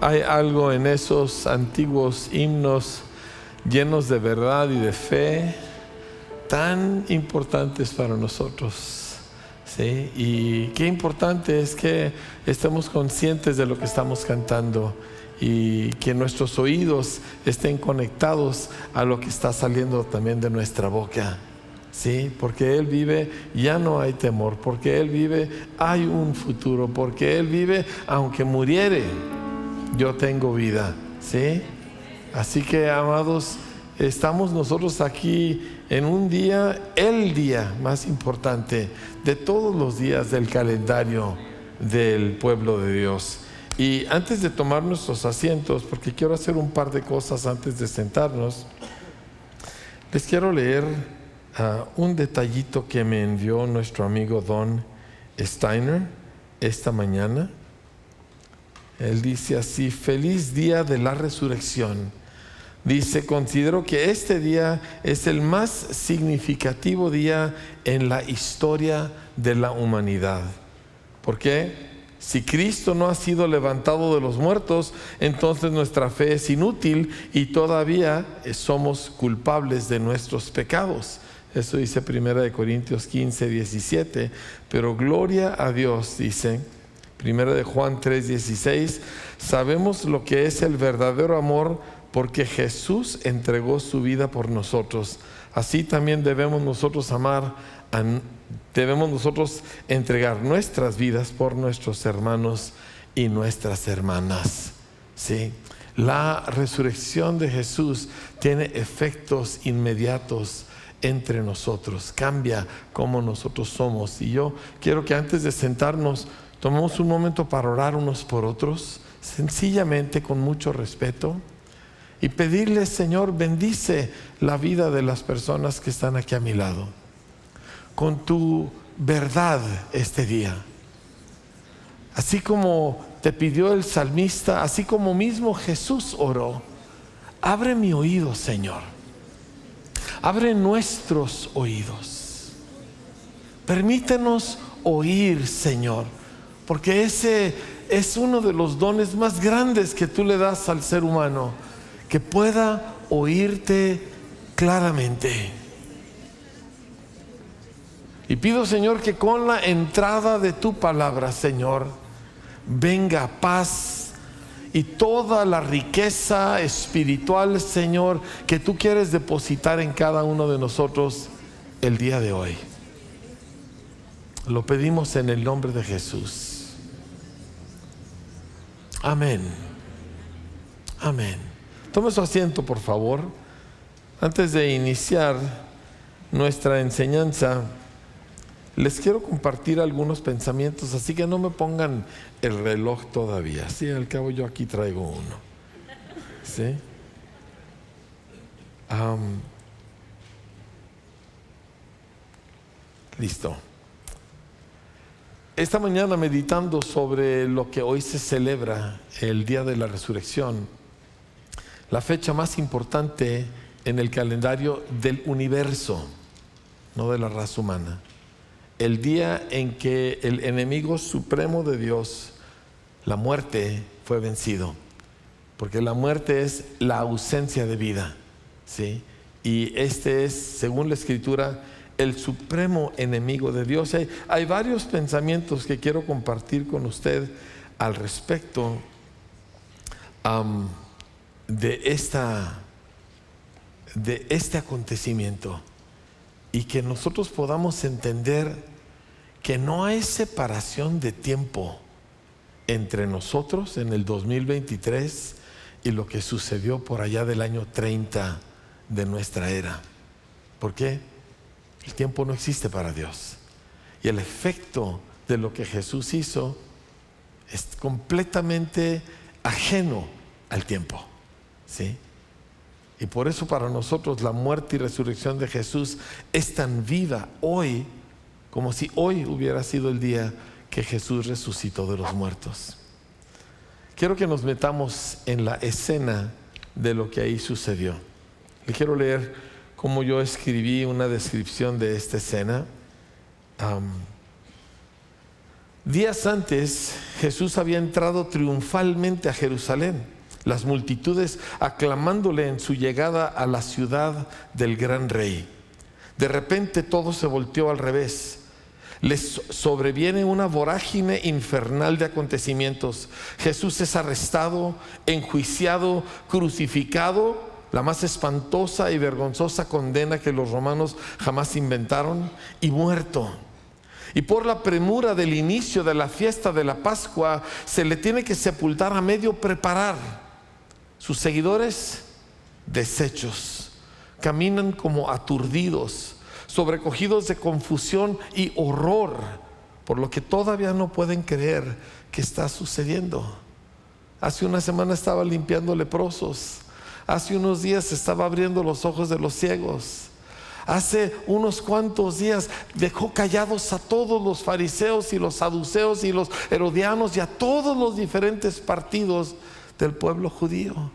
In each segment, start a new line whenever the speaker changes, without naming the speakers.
hay algo en esos antiguos himnos llenos de verdad y de fe tan importantes para nosotros. ¿sí? Y qué importante es que estemos conscientes de lo que estamos cantando y que nuestros oídos estén conectados a lo que está saliendo también de nuestra boca. Sí, porque Él vive, ya no hay temor, porque Él vive, hay un futuro, porque Él vive, aunque muriere, yo tengo vida. ¿Sí? Así que, amados, estamos nosotros aquí en un día, el día más importante de todos los días del calendario del pueblo de Dios. Y antes de tomar nuestros asientos, porque quiero hacer un par de cosas antes de sentarnos, les quiero leer Ah, un detallito que me envió nuestro amigo Don Steiner esta mañana. Él dice así, feliz día de la resurrección. Dice, considero que este día es el más significativo día en la historia de la humanidad. ¿Por qué? Si Cristo no ha sido levantado de los muertos, entonces nuestra fe es inútil y todavía somos culpables de nuestros pecados. Eso dice Primera de Corintios 15, 17. Pero gloria a Dios, dice Primera de Juan 3, 16. Sabemos lo que es el verdadero amor porque Jesús entregó su vida por nosotros. Así también debemos nosotros amar, debemos nosotros entregar nuestras vidas por nuestros hermanos y nuestras hermanas. ¿Sí? La resurrección de Jesús tiene efectos inmediatos entre nosotros, cambia como nosotros somos. Y yo quiero que antes de sentarnos tomemos un momento para orar unos por otros, sencillamente con mucho respeto, y pedirle, Señor, bendice la vida de las personas que están aquí a mi lado, con tu verdad este día. Así como te pidió el salmista, así como mismo Jesús oró, abre mi oído, Señor Abre nuestros oídos. Permítenos oír, Señor, porque ese es uno de los dones más grandes que tú le das al ser humano, que pueda oírte claramente. Y pido, Señor, que con la entrada de tu palabra, Señor, venga paz y toda la riqueza espiritual, Señor, que tú quieres depositar en cada uno de nosotros el día de hoy. Lo pedimos en el nombre de Jesús. Amén. Amén. Tome su asiento, por favor. Antes de iniciar nuestra enseñanza, les quiero compartir algunos pensamientos, así que no me pongan el reloj todavía. Sí, al cabo yo aquí traigo uno. ¿Sí? listo. Esta mañana meditando sobre lo que hoy se celebra, el Día de la Resurrección, la fecha más importante en el calendario del universo, no de la raza humana el día en que el enemigo supremo de Dios, la muerte, fue vencido. Porque la muerte es la ausencia de vida. ¿sí? Y este es, según la escritura, el supremo enemigo de Dios. Hay, hay varios pensamientos que quiero compartir con usted al respecto de, esta, de este acontecimiento y que nosotros podamos entender que no hay separación de tiempo entre nosotros en el 2023 y lo que sucedió por allá del año 30 de nuestra era. ¿Por qué? El tiempo no existe para Dios. Y el efecto de lo que Jesús hizo es completamente ajeno al tiempo. ¿Sí? Y por eso para nosotros la muerte y resurrección de Jesús es tan viva hoy como si hoy hubiera sido el día que Jesús resucitó de los muertos. Quiero que nos metamos en la escena de lo que ahí sucedió. Le quiero leer cómo yo escribí una descripción de esta escena. Días antes, Jesús había entrado triunfalmente a Jerusalén, las multitudes aclamándole en su llegada a la ciudad del gran rey. De repente todo se volteó al revés. Les sobreviene una vorágine infernal de acontecimientos. Jesús es arrestado, enjuiciado, crucificado, la más espantosa y vergonzosa condena que los romanos jamás inventaron, y muerto. Y por la premura del inicio de la fiesta de la Pascua, se le tiene que sepultar a medio preparar. Sus seguidores, deshechos, caminan como aturdidos, sobrecogidos de confusión y horror, por lo que todavía no pueden creer que está sucediendo. Hace una semana estaba limpiando leprosos, hace unos días estaba abriendo los ojos de los ciegos hace unos cuantos días dejó callados a todos los fariseos y los saduceos y los herodianos y a todos los diferentes partidos del pueblo judío.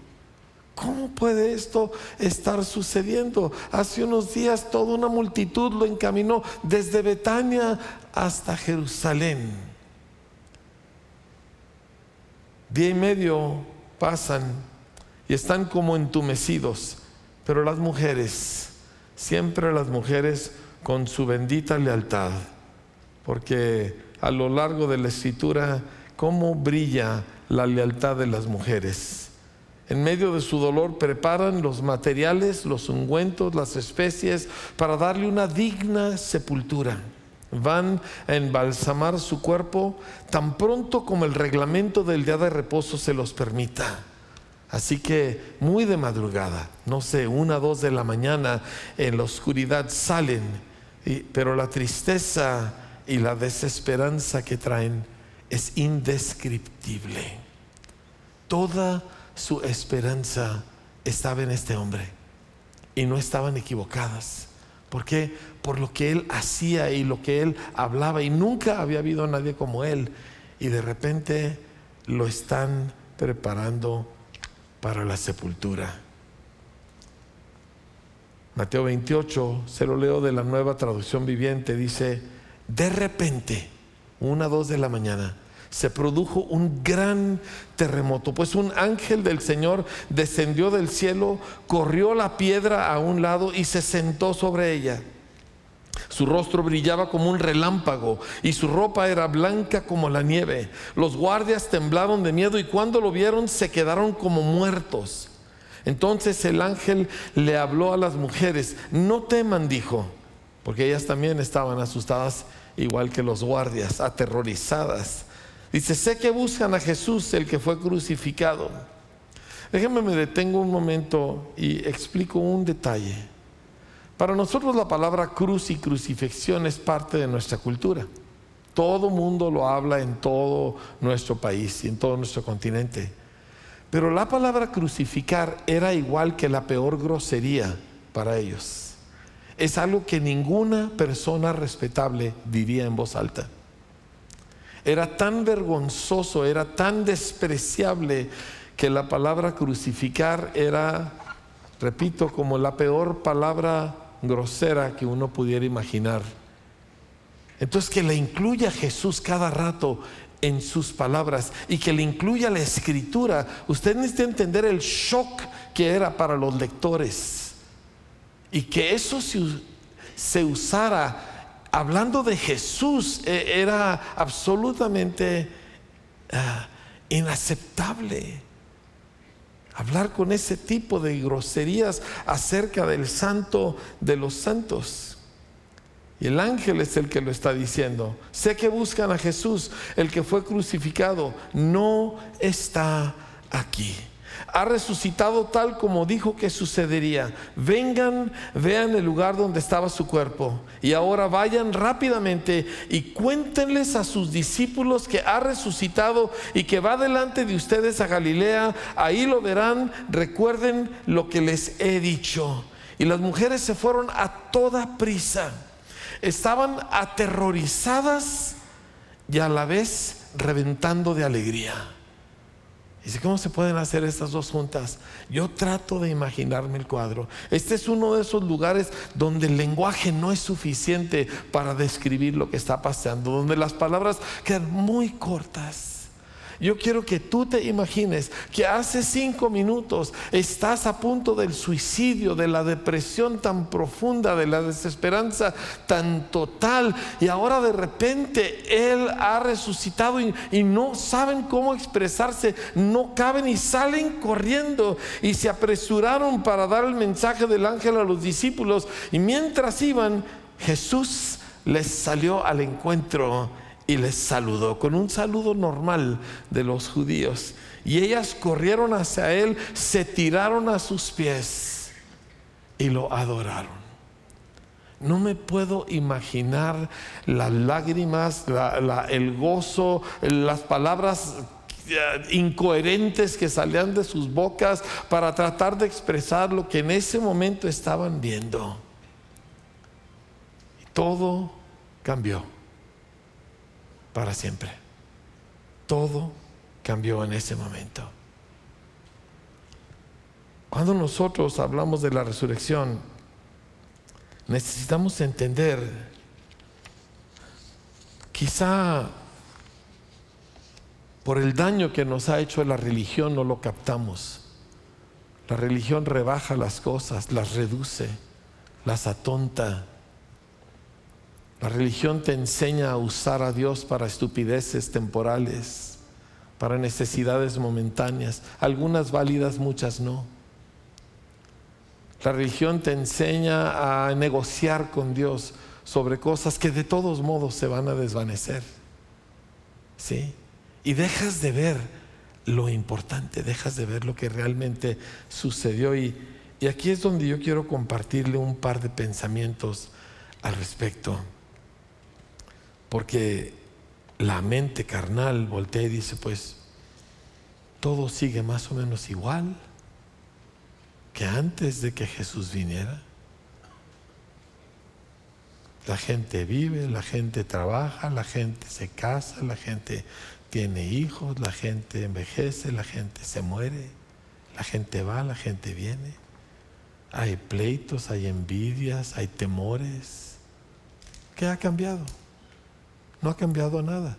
¿Cómo puede esto estar sucediendo? Hace unos días toda una multitud lo encaminó desde Betania hasta Jerusalén. Día y medio pasan y están como entumecidos, pero las mujeres siempre las mujeres con su bendita lealtad, porque a lo largo de la escritura, cómo brilla la lealtad de las mujeres. En medio de su dolor preparan los materiales, los ungüentos, las especies para darle una digna sepultura. Van a embalsamar su cuerpo tan pronto como el reglamento del día de reposo se los permita. Así que muy de madrugada, no sé, una, dos de la mañana, en la oscuridad salen, pero la tristeza y la desesperanza que traen es indescriptible. Toda su esperanza estaba en este hombre y no estaban equivocadas. ¿Por qué? Por lo que él hacía y lo que él hablaba y nunca había habido nadie como él y de repente lo están preparando para la sepultura. Mateo 28, se lo leo de la nueva traducción viviente, dice, de repente, una, dos de la mañana, se produjo un gran terremoto, pues un ángel del Señor descendió del cielo, corrió la piedra a un lado y se sentó sobre ella. Su rostro brillaba como un relámpago y su ropa era blanca como la nieve. Los guardias temblaron de miedo y cuando lo vieron se quedaron como muertos. Entonces el ángel le habló a las mujeres, no teman, dijo, porque ellas también estaban asustadas igual que los guardias, aterrorizadas. Dice, sé que buscan a Jesús, el que fue crucificado. Déjenme me detengo un momento y explico un detalle. Para nosotros la palabra cruz y crucifixión es parte de nuestra cultura. Todo mundo lo habla en todo nuestro país y en todo nuestro continente. Pero la palabra crucificar era igual que la peor grosería para ellos. Es algo que ninguna persona respetable diría en voz alta. Era tan vergonzoso, era tan despreciable que la palabra crucificar era, repito, como la peor palabra grosera que uno pudiera imaginar. Entonces que le incluya Jesús cada rato en sus palabras y que le incluya la escritura. Usted necesita entender el shock que era para los lectores y que eso se, usara hablando de Jesús e, era absolutamente ah, inaceptable hablar con ese tipo de groserías acerca del santo de los santos. Y el ángel es el que lo está diciendo. Sé que buscan a Jesús, el que fue crucificado. No está aquí ha resucitado tal como dijo que sucedería. Vengan, vean el lugar donde estaba su cuerpo. Y ahora vayan rápidamente y cuéntenles a sus discípulos que ha resucitado y que va delante de ustedes a Galilea. Ahí lo verán. Recuerden lo que les he dicho. Y las mujeres se fueron a toda prisa. Estaban aterrorizadas y a la vez reventando de alegría. Dice, ¿cómo se pueden hacer estas dos juntas? Yo trato de imaginarme el cuadro. Este es uno de esos lugares donde el lenguaje no es suficiente para describir lo que está pasando, donde las palabras quedan muy cortas. Yo quiero que tú te imagines que hace cinco minutos estás a punto del suicidio, de la depresión tan profunda, de la desesperanza tan total, y ahora de repente Él ha resucitado y, no saben cómo expresarse, no caben y salen corriendo y se apresuraron para dar el mensaje del ángel a los discípulos, y mientras iban, Jesús les salió al encuentro y les saludó con un saludo normal de los judíos. Y ellas corrieron hacia él, se tiraron a sus pies y lo adoraron. No me puedo imaginar las lágrimas, el gozo, las palabras eh, incoherentes que salían de sus bocas para tratar de expresar lo que en ese momento estaban viendo. Todo cambió para siempre. Todo cambió en ese momento. Cuando nosotros hablamos de la resurrección, necesitamos entender, quizá por el daño que nos ha hecho la religión no lo captamos. La religión rebaja las cosas, las reduce, las atonta la religión te enseña a usar a Dios para estupideces temporales, para necesidades momentáneas, algunas válidas, muchas no. La religión te enseña a negociar con Dios sobre cosas que de todos modos se van a desvanecer. ¿Sí? Y dejas de ver lo importante, dejas de ver lo que realmente sucedió. Y, y aquí es donde yo quiero compartirle un par de pensamientos al respecto. Porque la mente carnal voltea y dice, pues todo sigue más o menos igual que antes de que Jesús viniera. La gente vive, la gente trabaja, la gente se casa, la gente tiene hijos, la gente envejece, la gente se muere, la gente va, la gente viene. Hay pleitos, hay envidias, hay temores. ¿Qué ha cambiado? No ha cambiado nada.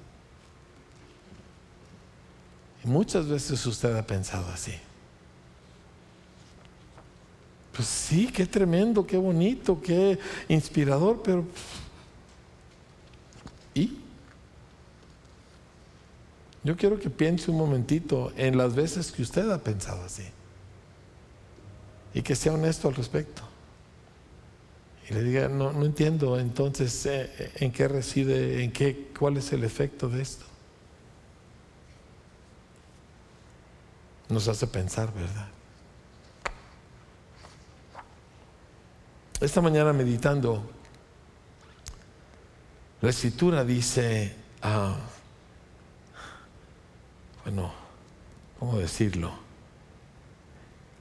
Y muchas veces usted ha pensado así. Pues sí, qué tremendo, qué bonito, qué inspirador, pero... ¿Y? Yo quiero que piense un momentito en las veces que usted ha pensado así. Y que sea honesto al respecto le diga, no, no entiendo entonces eh, en qué reside, en qué, cuál es el efecto de esto. Nos hace pensar, ¿verdad? Esta mañana meditando, la escritura dice, ah, bueno, ¿cómo decirlo?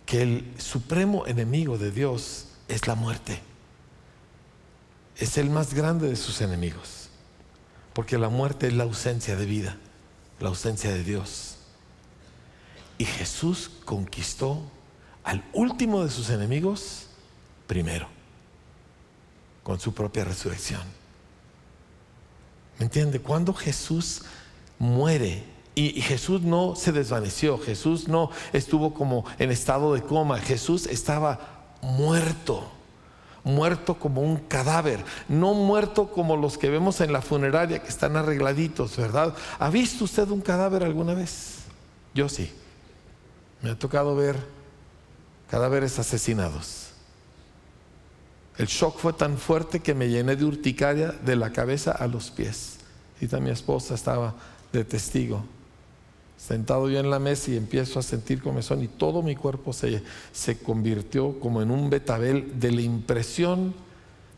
Que el supremo enemigo de Dios es la muerte es el más grande de sus enemigos, porque la muerte es la ausencia de vida, la ausencia de Dios. Y Jesús conquistó al último de sus enemigos primero, con su propia resurrección. ¿Me entiende? Cuando Jesús muere, y Jesús no se desvaneció, Jesús no estuvo como en estado de coma, Jesús estaba muerto muerto como un cadáver, no muerto como los que vemos en la funeraria que están arregladitos, ¿verdad? ¿Ha visto usted un cadáver alguna vez? Yo sí. Me ha tocado ver cadáveres asesinados. El shock fue tan fuerte que me llené de urticaria de la cabeza a los pies. Y mi esposa estaba de testigo sentado yo en la mesa y empiezo a sentir comezón y todo mi cuerpo se, se convirtió como en un betabel de la impresión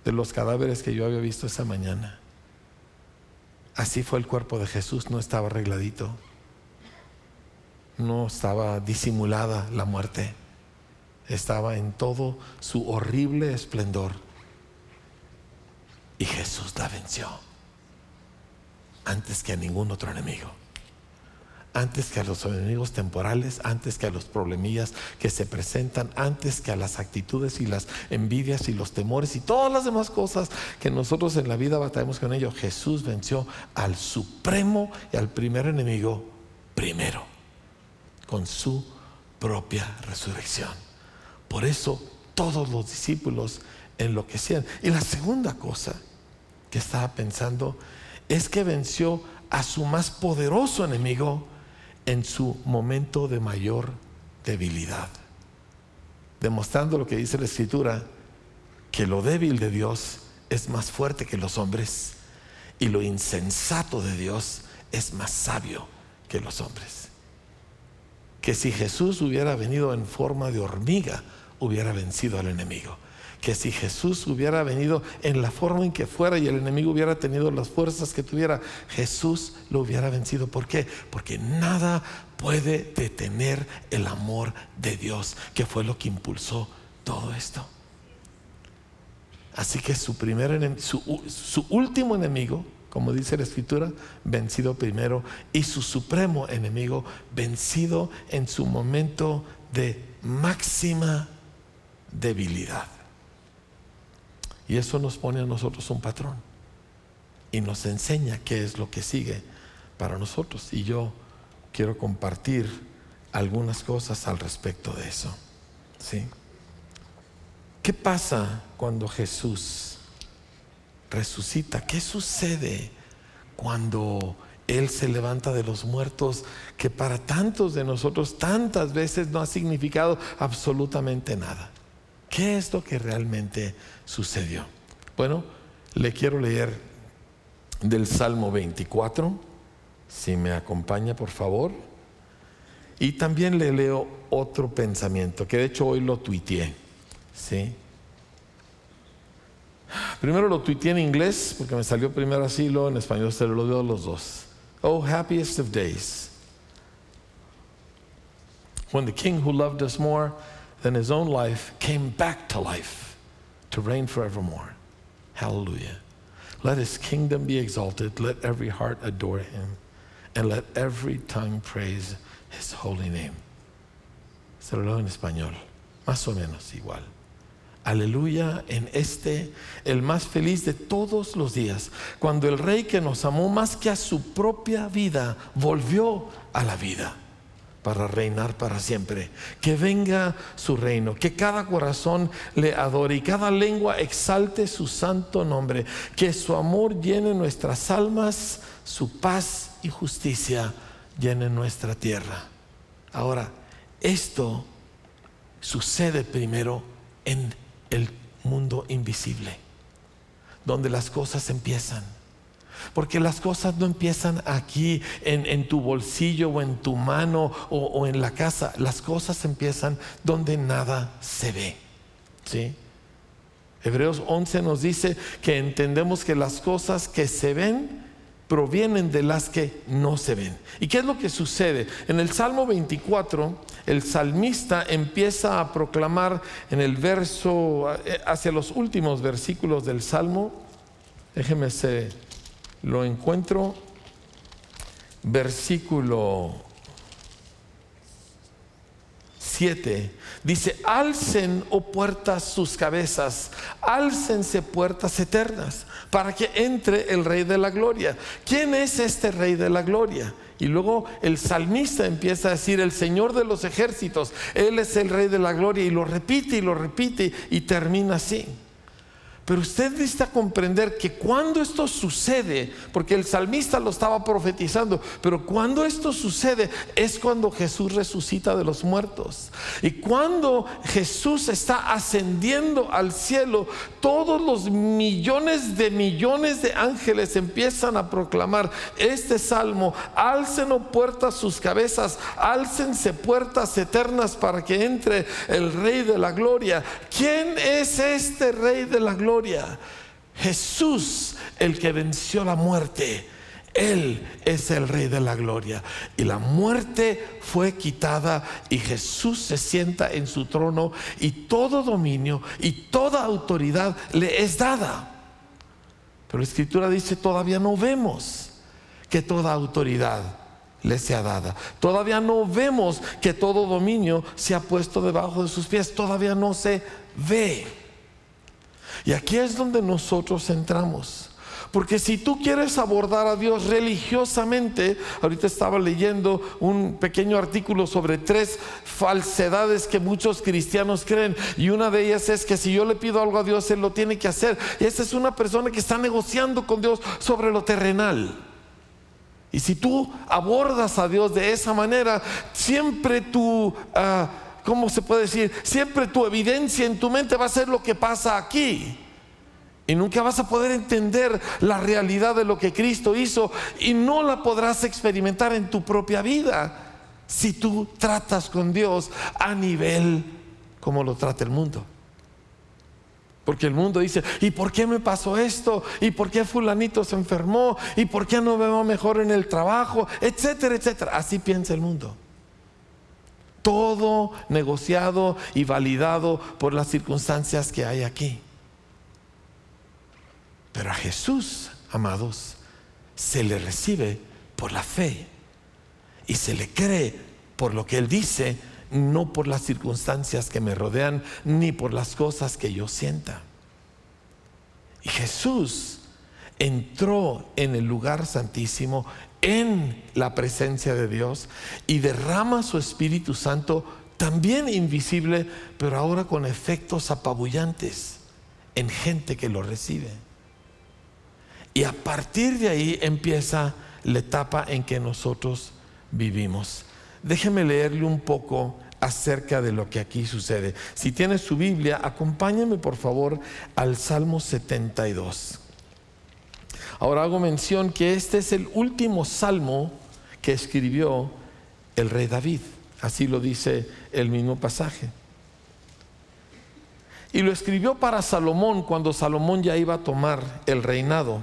de los cadáveres que yo había visto esa mañana. Así fue el cuerpo de Jesús, no estaba arregladito, no estaba disimulada la muerte, estaba en todo su horrible esplendor. Y Jesús la venció antes que a ningún otro enemigo antes que a los enemigos temporales, antes que a los problemillas que se presentan, antes que a las actitudes y las envidias y los temores y todas las demás cosas que nosotros en la vida batallamos con ello. Jesús venció al supremo y al primer enemigo primero, con su propia resurrección. Por eso todos los discípulos enloquecían. Y la segunda cosa que estaba pensando es que venció a su más poderoso enemigo en su momento de mayor debilidad, demostrando lo que dice la escritura, que lo débil de Dios es más fuerte que los hombres y lo insensato de Dios es más sabio que los hombres. Que si Jesús hubiera venido en forma de hormiga, hubiera vencido al enemigo que si Jesús hubiera venido en la forma en que fuera y el enemigo hubiera tenido las fuerzas que tuviera, Jesús lo hubiera vencido. ¿Por qué? Porque nada puede detener el amor de Dios, que fue lo que impulsó todo esto. Así que su, primer su, último enemigo, como dice la escritura, vencido primero, y su supremo enemigo, vencido en su momento de máxima debilidad. Y eso nos pone a nosotros un patrón y nos enseña qué es lo que sigue para nosotros. Y yo quiero compartir algunas cosas al respecto de eso. ¿Sí? ¿Qué pasa cuando Jesús resucita? ¿Qué sucede cuando Él se levanta de los muertos que para tantos de nosotros tantas veces no ha significado absolutamente nada? ¿Qué es lo que realmente sucedió? Bueno, le quiero leer del Salmo 24, si me acompaña por favor. Y también le leo otro pensamiento, que de hecho hoy lo tuiteé. ¿sí? Primero lo tuiteé en inglés, porque me salió primero así, luego en español se lo leo los dos. Oh, happiest of days. When the king who loved us more then his own life came back to life to reign forevermore. Hallelujah. Let his kingdom be exalted. Let every heart adore him. And let every tongue praise his holy name. Se lo en español, más o menos igual. Aleluya en este, el más feliz de todos los días, cuando el rey que nos amó más que a su propia vida volvió a la vida para reinar para siempre. Que venga su reino, que cada corazón le adore y cada lengua exalte su santo nombre. Que su amor llene nuestras almas, su paz y justicia llene nuestra tierra. Ahora, esto sucede primero en el mundo invisible, donde las cosas empiezan porque las cosas no empiezan aquí en, tu bolsillo o en tu mano o, en la casa. Las cosas empiezan donde nada se ve. ¿Sí? Hebreos 11 nos dice que entendemos que las cosas que se ven provienen de las que no se ven. ¿Y qué es lo que sucede? En el Salmo 24, el salmista empieza a proclamar en el verso, eh, hacia los últimos versículos del Salmo, déjeme ser lo encuentro versículo 7. Dice, alcen, oh puertas, sus cabezas, alcense puertas eternas, para que entre el Rey de la Gloria. ¿Quién es este Rey de la Gloria? Y luego el salmista empieza a decir, el Señor de los ejércitos, Él es el Rey de la Gloria, y lo repite y lo repite y termina así. Pero usted necesita comprender que cuando esto sucede, porque el salmista lo estaba profetizando, pero cuando esto sucede es cuando Jesús resucita de los muertos. Y cuando Jesús está ascendiendo al cielo, todos los millones de millones de ángeles empiezan a proclamar este salmo, alcen o puertas sus cabezas, álcense puertas eternas para que entre el Rey de la Gloria. ¿Quién es este Rey de la Gloria? Jesús, el que venció la muerte. Él es el Rey de la Gloria. Y la muerte fue quitada y Jesús se sienta en su trono y todo dominio y toda autoridad le es dada. Pero la escritura dice, todavía no vemos que toda autoridad le sea dada. Todavía no vemos que todo dominio se ha puesto debajo de sus pies. Todavía no se ve. Y aquí es donde nosotros entramos. Porque si tú quieres abordar a Dios religiosamente, ahorita estaba leyendo un pequeño artículo sobre tres falsedades que muchos cristianos creen y una de ellas es que si yo le pido algo a Dios, Él lo tiene que hacer. Y esa es una persona que está negociando con Dios sobre lo terrenal. Y si tú abordas a Dios de esa manera, siempre tu, ah, ¿cómo se puede decir? Siempre tu evidencia en tu mente va a ser lo que pasa aquí. Y nunca vas a poder entender la realidad de lo que Cristo hizo y no la podrás experimentar en tu propia vida si tú tratas con Dios a nivel como lo trata el mundo. Porque el mundo dice, ¿y por qué me pasó esto? ¿Y por qué fulanito se enfermó? ¿Y por qué no me mejor en el trabajo? Etcétera, etcétera. Así piensa el mundo. Todo negociado y validado por las circunstancias que hay aquí. Pero a Jesús, amados, se le recibe por la fe y se le cree por lo que Él dice, no por las circunstancias que me rodean, ni por las cosas que yo sienta. Y Jesús entró en el lugar santísimo, en la presencia de Dios, y derrama su Espíritu Santo, también invisible, pero ahora con efectos apabullantes en gente que lo recibe. Y a partir de ahí empieza la etapa en que nosotros vivimos. Déjeme leerle un poco acerca de lo que aquí sucede. Si tiene su Biblia, acompáñeme por favor al Salmo 72. Ahora hago mención que este es el último salmo que escribió el rey David. Así lo dice el mismo pasaje. Y lo escribió para Salomón cuando Salomón ya iba a tomar el reinado.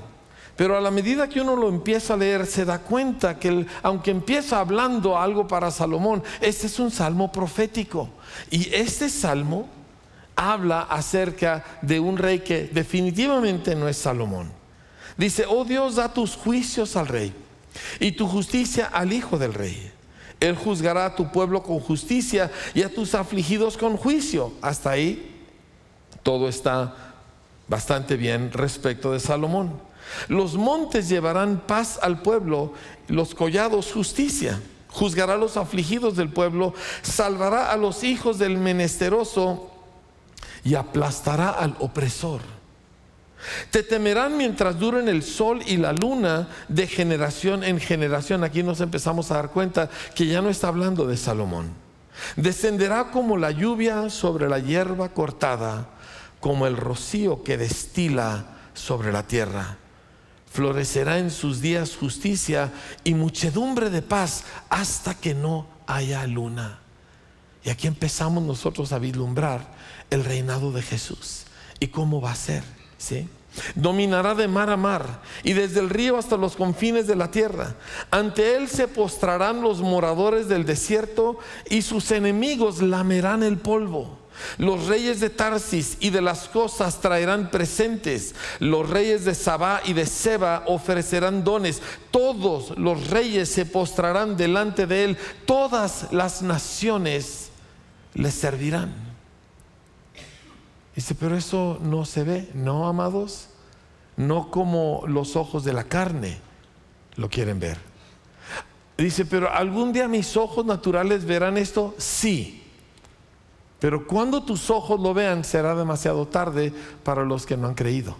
Pero a la medida que uno lo empieza a leer, se da cuenta que aunque empieza hablando algo para Salomón, este es un salmo profético. Y este salmo habla acerca de un rey que definitivamente no es Salomón. Dice, oh Dios, da tus juicios al rey y tu justicia al hijo del rey. Él juzgará a tu pueblo con justicia y a tus afligidos con juicio. Hasta ahí todo está bastante bien respecto de Salomón. Los montes llevarán paz al pueblo, los collados justicia. Juzgará a los afligidos del pueblo, salvará a los hijos del menesteroso y aplastará al opresor. Te temerán mientras duren el sol y la luna de generación en generación. Aquí nos empezamos a dar cuenta que ya no está hablando de Salomón. Descenderá como la lluvia sobre la hierba cortada, como el rocío que destila sobre la tierra florecerá en sus días justicia y muchedumbre de paz hasta que no haya luna. Y aquí empezamos nosotros a vislumbrar el reinado de Jesús y cómo va a ser, Dominará de mar a mar y desde el río hasta los confines de la tierra. Ante él se postrarán los moradores del desierto y sus enemigos lamerán el polvo. Los reyes de Tarsis y de las cosas traerán presentes. Los reyes de Sabá y de Seba ofrecerán dones. Todos los reyes se postrarán delante de él. Todas las naciones le servirán. Dice, pero eso no se ve, ¿no, amados? No como los ojos de la carne lo quieren ver. Dice, pero algún día mis ojos naturales verán esto. Sí pero cuando tus ojos lo vean será demasiado tarde para los que no han creído.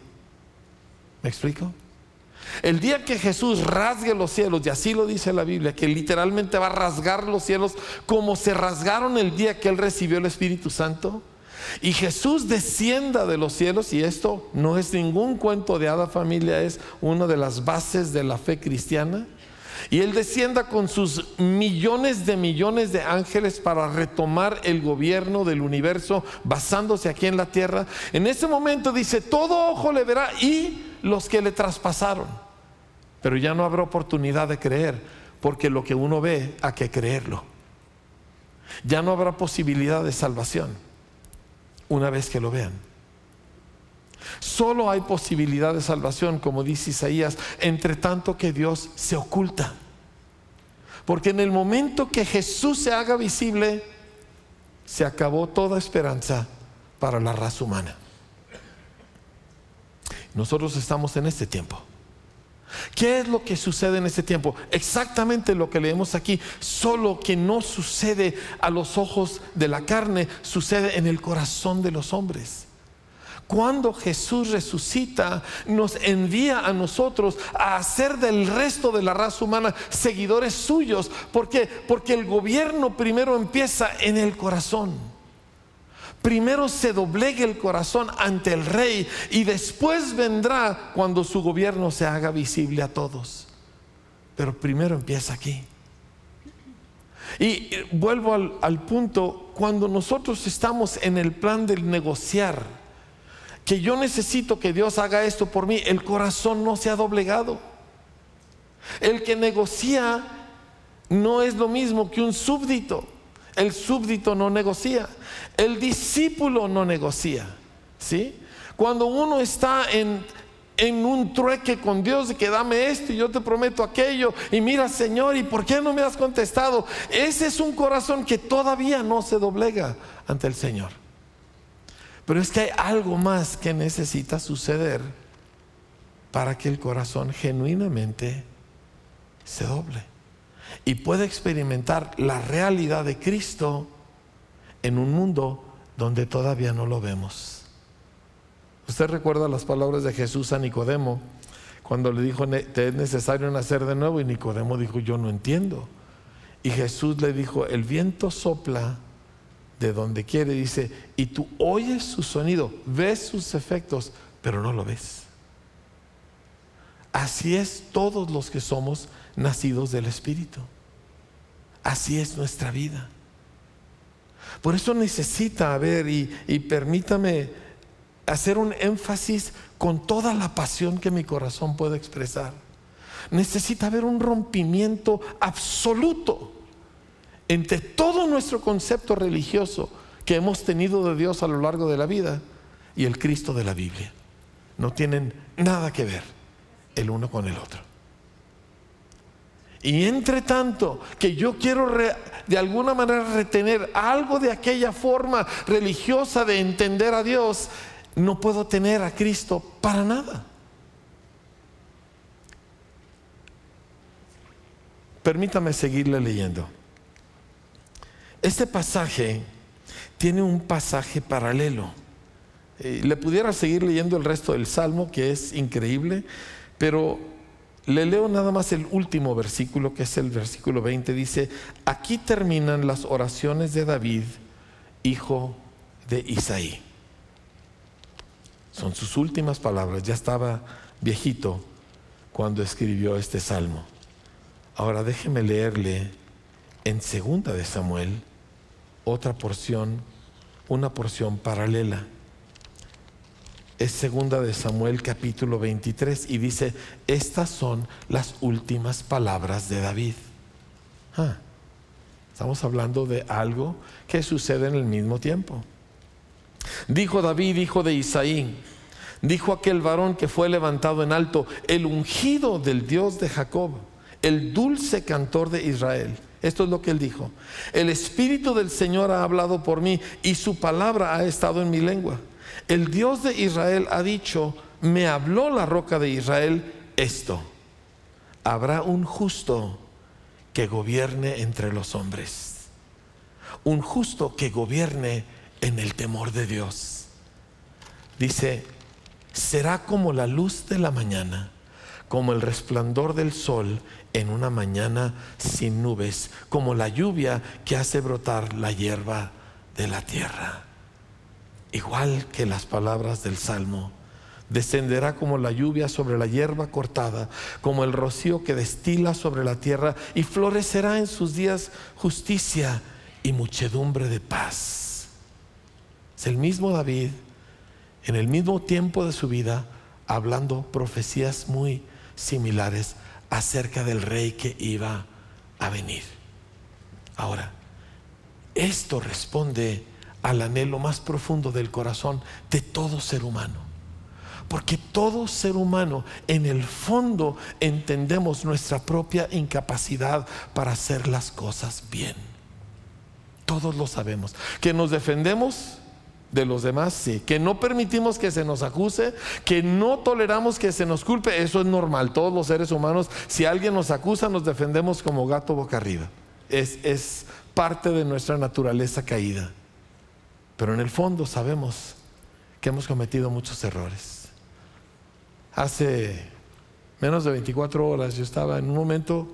¿Me explico? El día que Jesús rasgue los cielos, y así lo dice la Biblia, que literalmente va a rasgar los cielos como se rasgaron el día que Él recibió el Espíritu Santo, y Jesús descienda de los cielos, y esto no es ningún cuento de hada familia, es una de las bases de la fe cristiana. Y Él descienda con sus millones de millones de ángeles para retomar el gobierno del universo basándose aquí en la tierra. En ese momento dice, todo ojo le verá y los que le traspasaron. Pero ya no habrá oportunidad de creer, porque lo que uno ve, hay que creerlo. Ya no habrá posibilidad de salvación una vez que lo vean. Solo hay posibilidad de salvación, como dice Isaías, entre tanto que Dios se oculta. Porque en el momento que Jesús se haga visible, se acabó toda esperanza para la raza humana. Nosotros estamos en este tiempo. ¿Qué es lo que sucede en este tiempo? Exactamente lo que leemos aquí, solo que no sucede a los ojos de la carne, sucede en el corazón de los hombres. Cuando Jesús resucita, nos envía a nosotros a hacer del resto de la raza humana seguidores suyos. ¿Por qué? Porque el gobierno primero empieza en el corazón primero se doblegue el corazón ante el rey y después vendrá cuando su gobierno se haga visible a todos. Pero primero empieza aquí. Y vuelvo al, punto, cuando nosotros estamos en el plan del negociar, que yo necesito que Dios haga esto por mí, el corazón no se ha doblegado. El que negocia no es lo mismo que un súbdito. El súbdito no negocia. El discípulo no negocia. ¿Sí? Cuando uno está en, en un trueque con Dios de que dame esto y yo te prometo aquello y mira Señor y por qué no me has contestado ese es un corazón que todavía no se doblega ante el Señor pero es que hay algo más que necesita suceder para que el corazón genuinamente se doble y puede experimentar la realidad de Cristo en un mundo donde todavía no lo vemos. Usted recuerda las palabras de Jesús a Nicodemo cuando le dijo, te es necesario nacer de nuevo y Nicodemo dijo, yo no entiendo. Y Jesús le dijo, el viento sopla de donde quiere, dice, y tú oyes su sonido, ves sus efectos, pero no lo ves. Así es todos los que somos nacidos del Espíritu. Así es nuestra vida. Por eso necesita haber, y, y permítame hacer un énfasis con toda la pasión que mi corazón puede expresar. Necesita haber un rompimiento absoluto entre todo nuestro concepto religioso que hemos tenido de Dios a lo largo de la vida y el Cristo de la Biblia. No tienen nada que ver el uno con el otro. Y entre tanto que yo quiero de alguna manera retener algo de aquella forma religiosa de entender a Dios, no puedo tener a Cristo para nada. Permítame seguirle leyendo. Este pasaje tiene un pasaje paralelo. Eh, le pudiera seguir leyendo el resto del Salmo, que es increíble, pero le leo nada más el último versículo, que es el versículo 20. Dice, aquí terminan las oraciones de David, hijo de Isaí. Son sus últimas palabras. Ya estaba viejito cuando escribió este salmo. Ahora déjeme leerle en segunda de Samuel otra porción, una porción paralela. Es segunda de Samuel capítulo 23 y dice, estas son las últimas palabras de David. Ah, estamos hablando de algo que sucede en el mismo tiempo. Dijo David, hijo de Isaí, dijo aquel varón que fue levantado en alto, el ungido del Dios de Jacob, el dulce cantor de Israel. Esto es lo que él dijo. El Espíritu del Señor ha hablado por mí y su palabra ha estado en mi lengua. El Dios de Israel ha dicho, me habló la roca de Israel esto. Habrá un justo que gobierne entre los hombres. Un justo que gobierne en el temor de Dios. Dice, será como la luz de la mañana, como el resplandor del sol en una mañana sin nubes, como la lluvia que hace brotar la hierba de la tierra. Igual que las palabras del Salmo, descenderá como la lluvia sobre la hierba cortada, como el rocío que destila sobre la tierra, y florecerá en sus días justicia y muchedumbre de paz. Es el mismo David, en el mismo tiempo de su vida, hablando profecías muy similares acerca del rey que iba a venir. Ahora, esto responde al anhelo más profundo del corazón de todo ser humano. Porque todo ser humano en el fondo entendemos nuestra propia incapacidad para hacer las cosas bien. Todos lo sabemos. Que nos defendemos de los demás, sí. Que no permitimos que se nos acuse, que no toleramos que se nos culpe, eso es normal. Todos los seres humanos, si alguien nos acusa, nos defendemos como gato boca arriba. Es, es parte de nuestra naturaleza caída. Pero en el fondo sabemos que hemos cometido muchos errores. Hace menos de 24 horas yo estaba en un momento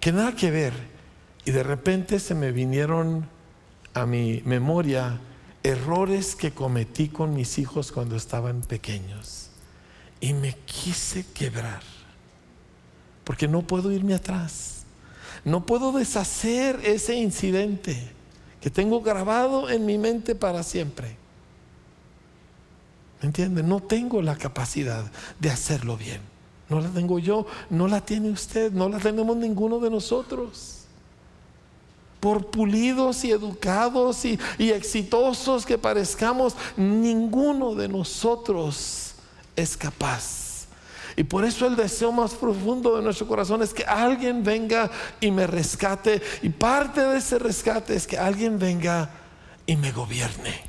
que nada que ver y de repente se me vinieron a mi memoria errores que cometí con mis hijos cuando estaban pequeños y me quise quebrar porque no puedo irme atrás. No puedo deshacer ese incidente que tengo grabado en mi mente para siempre. ¿Me entiende? No tengo la capacidad de hacerlo bien. No la tengo yo, no la tiene usted, no la tenemos ninguno de nosotros. Por pulidos y educados y, y exitosos que parezcamos, ninguno de nosotros es capaz y por eso el deseo más profundo de nuestro corazón es que alguien venga y me rescate. Y parte de ese rescate es que alguien venga y me gobierne.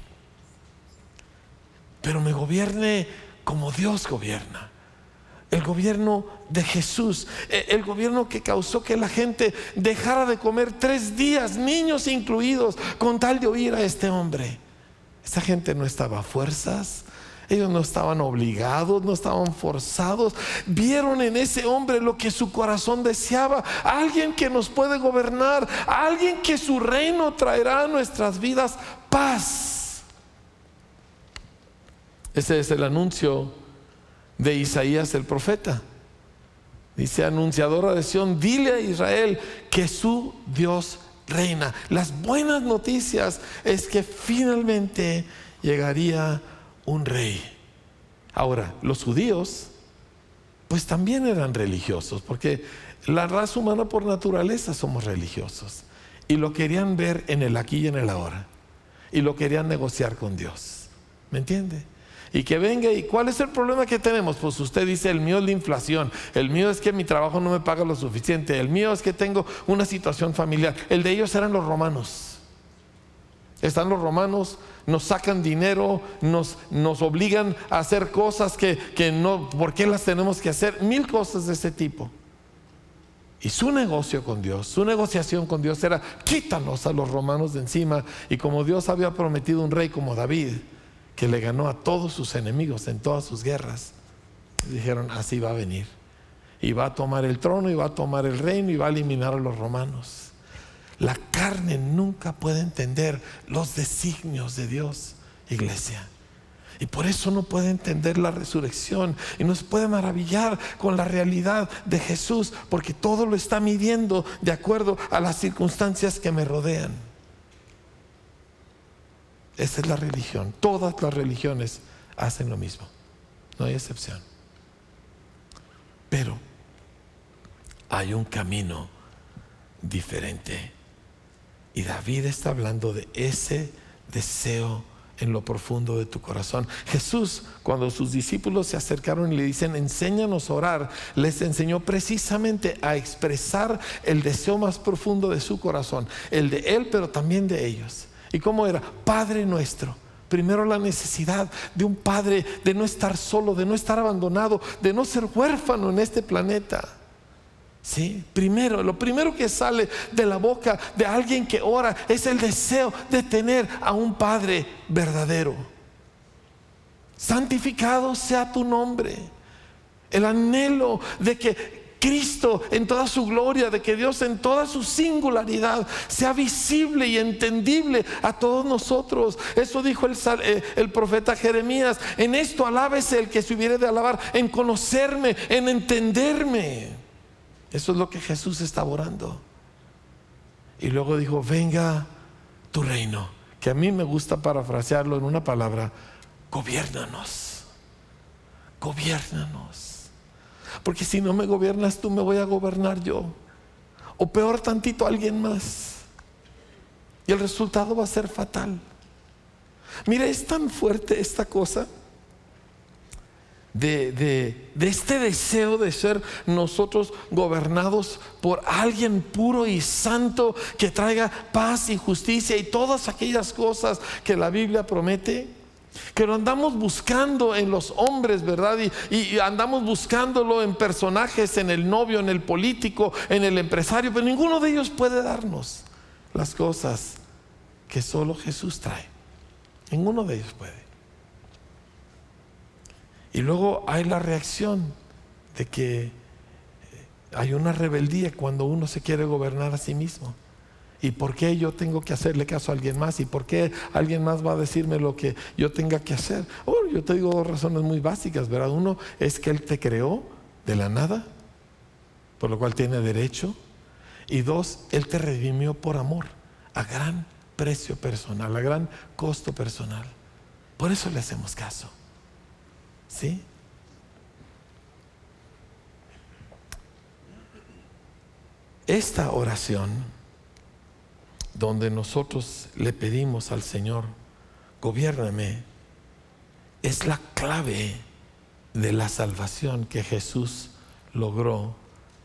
Pero me gobierne como Dios gobierna. El gobierno de Jesús, e, el gobierno que causó que la gente dejara de comer tres días, niños incluidos, con tal de oír a este hombre. Esta gente no estaba a fuerzas, ellos no estaban obligados, no estaban forzados. Vieron en ese hombre lo que su corazón deseaba. Alguien que nos puede gobernar. Alguien que su reino traerá a nuestras vidas paz. Ese es el anuncio de Isaías el profeta. Dice, anunciadora de Sión, dile a Israel que su Dios reina. Las buenas noticias es que finalmente llegaría un rey. Ahora, los judíos, pues también eran religiosos, porque la raza humana por naturaleza somos religiosos. Y lo querían ver en el aquí y en el ahora. Y lo querían negociar con Dios. ¿Me entiende? Y que venga, ¿y cuál es el problema que tenemos? Pues usted dice, el mío es la inflación, el mío es que mi trabajo no me paga lo suficiente, el mío es que tengo una situación familiar. El de ellos eran los romanos. Están los romanos, nos sacan dinero, nos, nos obligan a hacer cosas que, que no, ¿por qué las tenemos que hacer? Mil cosas de ese tipo. Y su negocio con Dios, su negociación con Dios era quítanos a los romanos de encima. Y como Dios había prometido un rey como David, que le ganó a todos sus enemigos en todas sus guerras, dijeron, así va a venir. Y va a tomar el trono, y va a tomar el reino, y va a eliminar a los romanos. La carne nunca puede entender los designios de Dios, iglesia. Y por eso no puede entender la resurrección y no se puede maravillar con la realidad de Jesús, porque todo lo está midiendo de acuerdo a las circunstancias que me rodean. Esa es la religión. Todas las religiones hacen lo mismo. No hay excepción. Pero hay un camino diferente. Y David está hablando de ese deseo en lo profundo de tu corazón. Jesús, cuando sus discípulos se acercaron y le dicen, enséñanos a orar, les enseñó precisamente a expresar el deseo más profundo de su corazón, el de él, pero también de ellos. ¿Y cómo era? Padre nuestro. Primero la necesidad de un padre, de no estar solo, de no estar abandonado, de no ser huérfano en este planeta. Sí, primero, lo primero que sale de la boca de alguien que ora es el deseo de tener a un Padre verdadero. Santificado sea tu nombre. El anhelo de que Cristo en toda su gloria, de que Dios en toda su singularidad sea visible y entendible a todos nosotros. Eso dijo el, eh, profeta Jeremías. En esto alábese el que se hubiere de alabar, en conocerme, en entenderme. Eso es lo que Jesús está orando. Y luego dijo, venga tu reino, que a mí me gusta parafrasearlo en una palabra, gobiérnanos, gobiérnanos. Porque si no me gobiernas tú, me voy a gobernar yo. O peor tantito alguien más. Y el resultado va a ser fatal. Mira, es tan fuerte esta cosa de, de, este deseo de ser nosotros gobernados por alguien puro y santo que traiga paz y justicia y todas aquellas cosas que la Biblia promete. Que lo andamos buscando en los hombres, ¿verdad? Y, y, andamos buscándolo en personajes, en el novio, en el político, en el empresario, pero ninguno de ellos puede darnos las cosas que solo Jesús trae. Ninguno de ellos puede. Y luego hay la reacción de que eh, hay una rebeldía cuando uno se quiere gobernar a sí mismo. ¿Y por qué yo tengo que hacerle caso a alguien más? ¿Y por qué alguien más va a decirme lo que yo tenga que hacer? Bueno, yo te digo dos razones muy básicas, ¿verdad? Uno es que Él te creó de la nada, por lo cual tiene derecho. Y dos, Él te redimió por amor, a gran precio personal, a gran costo personal. Por eso le hacemos caso. ¿Sí? Esta oración, donde nosotros le pedimos al Señor, gobiername, es la clave de la salvación que Jesús logró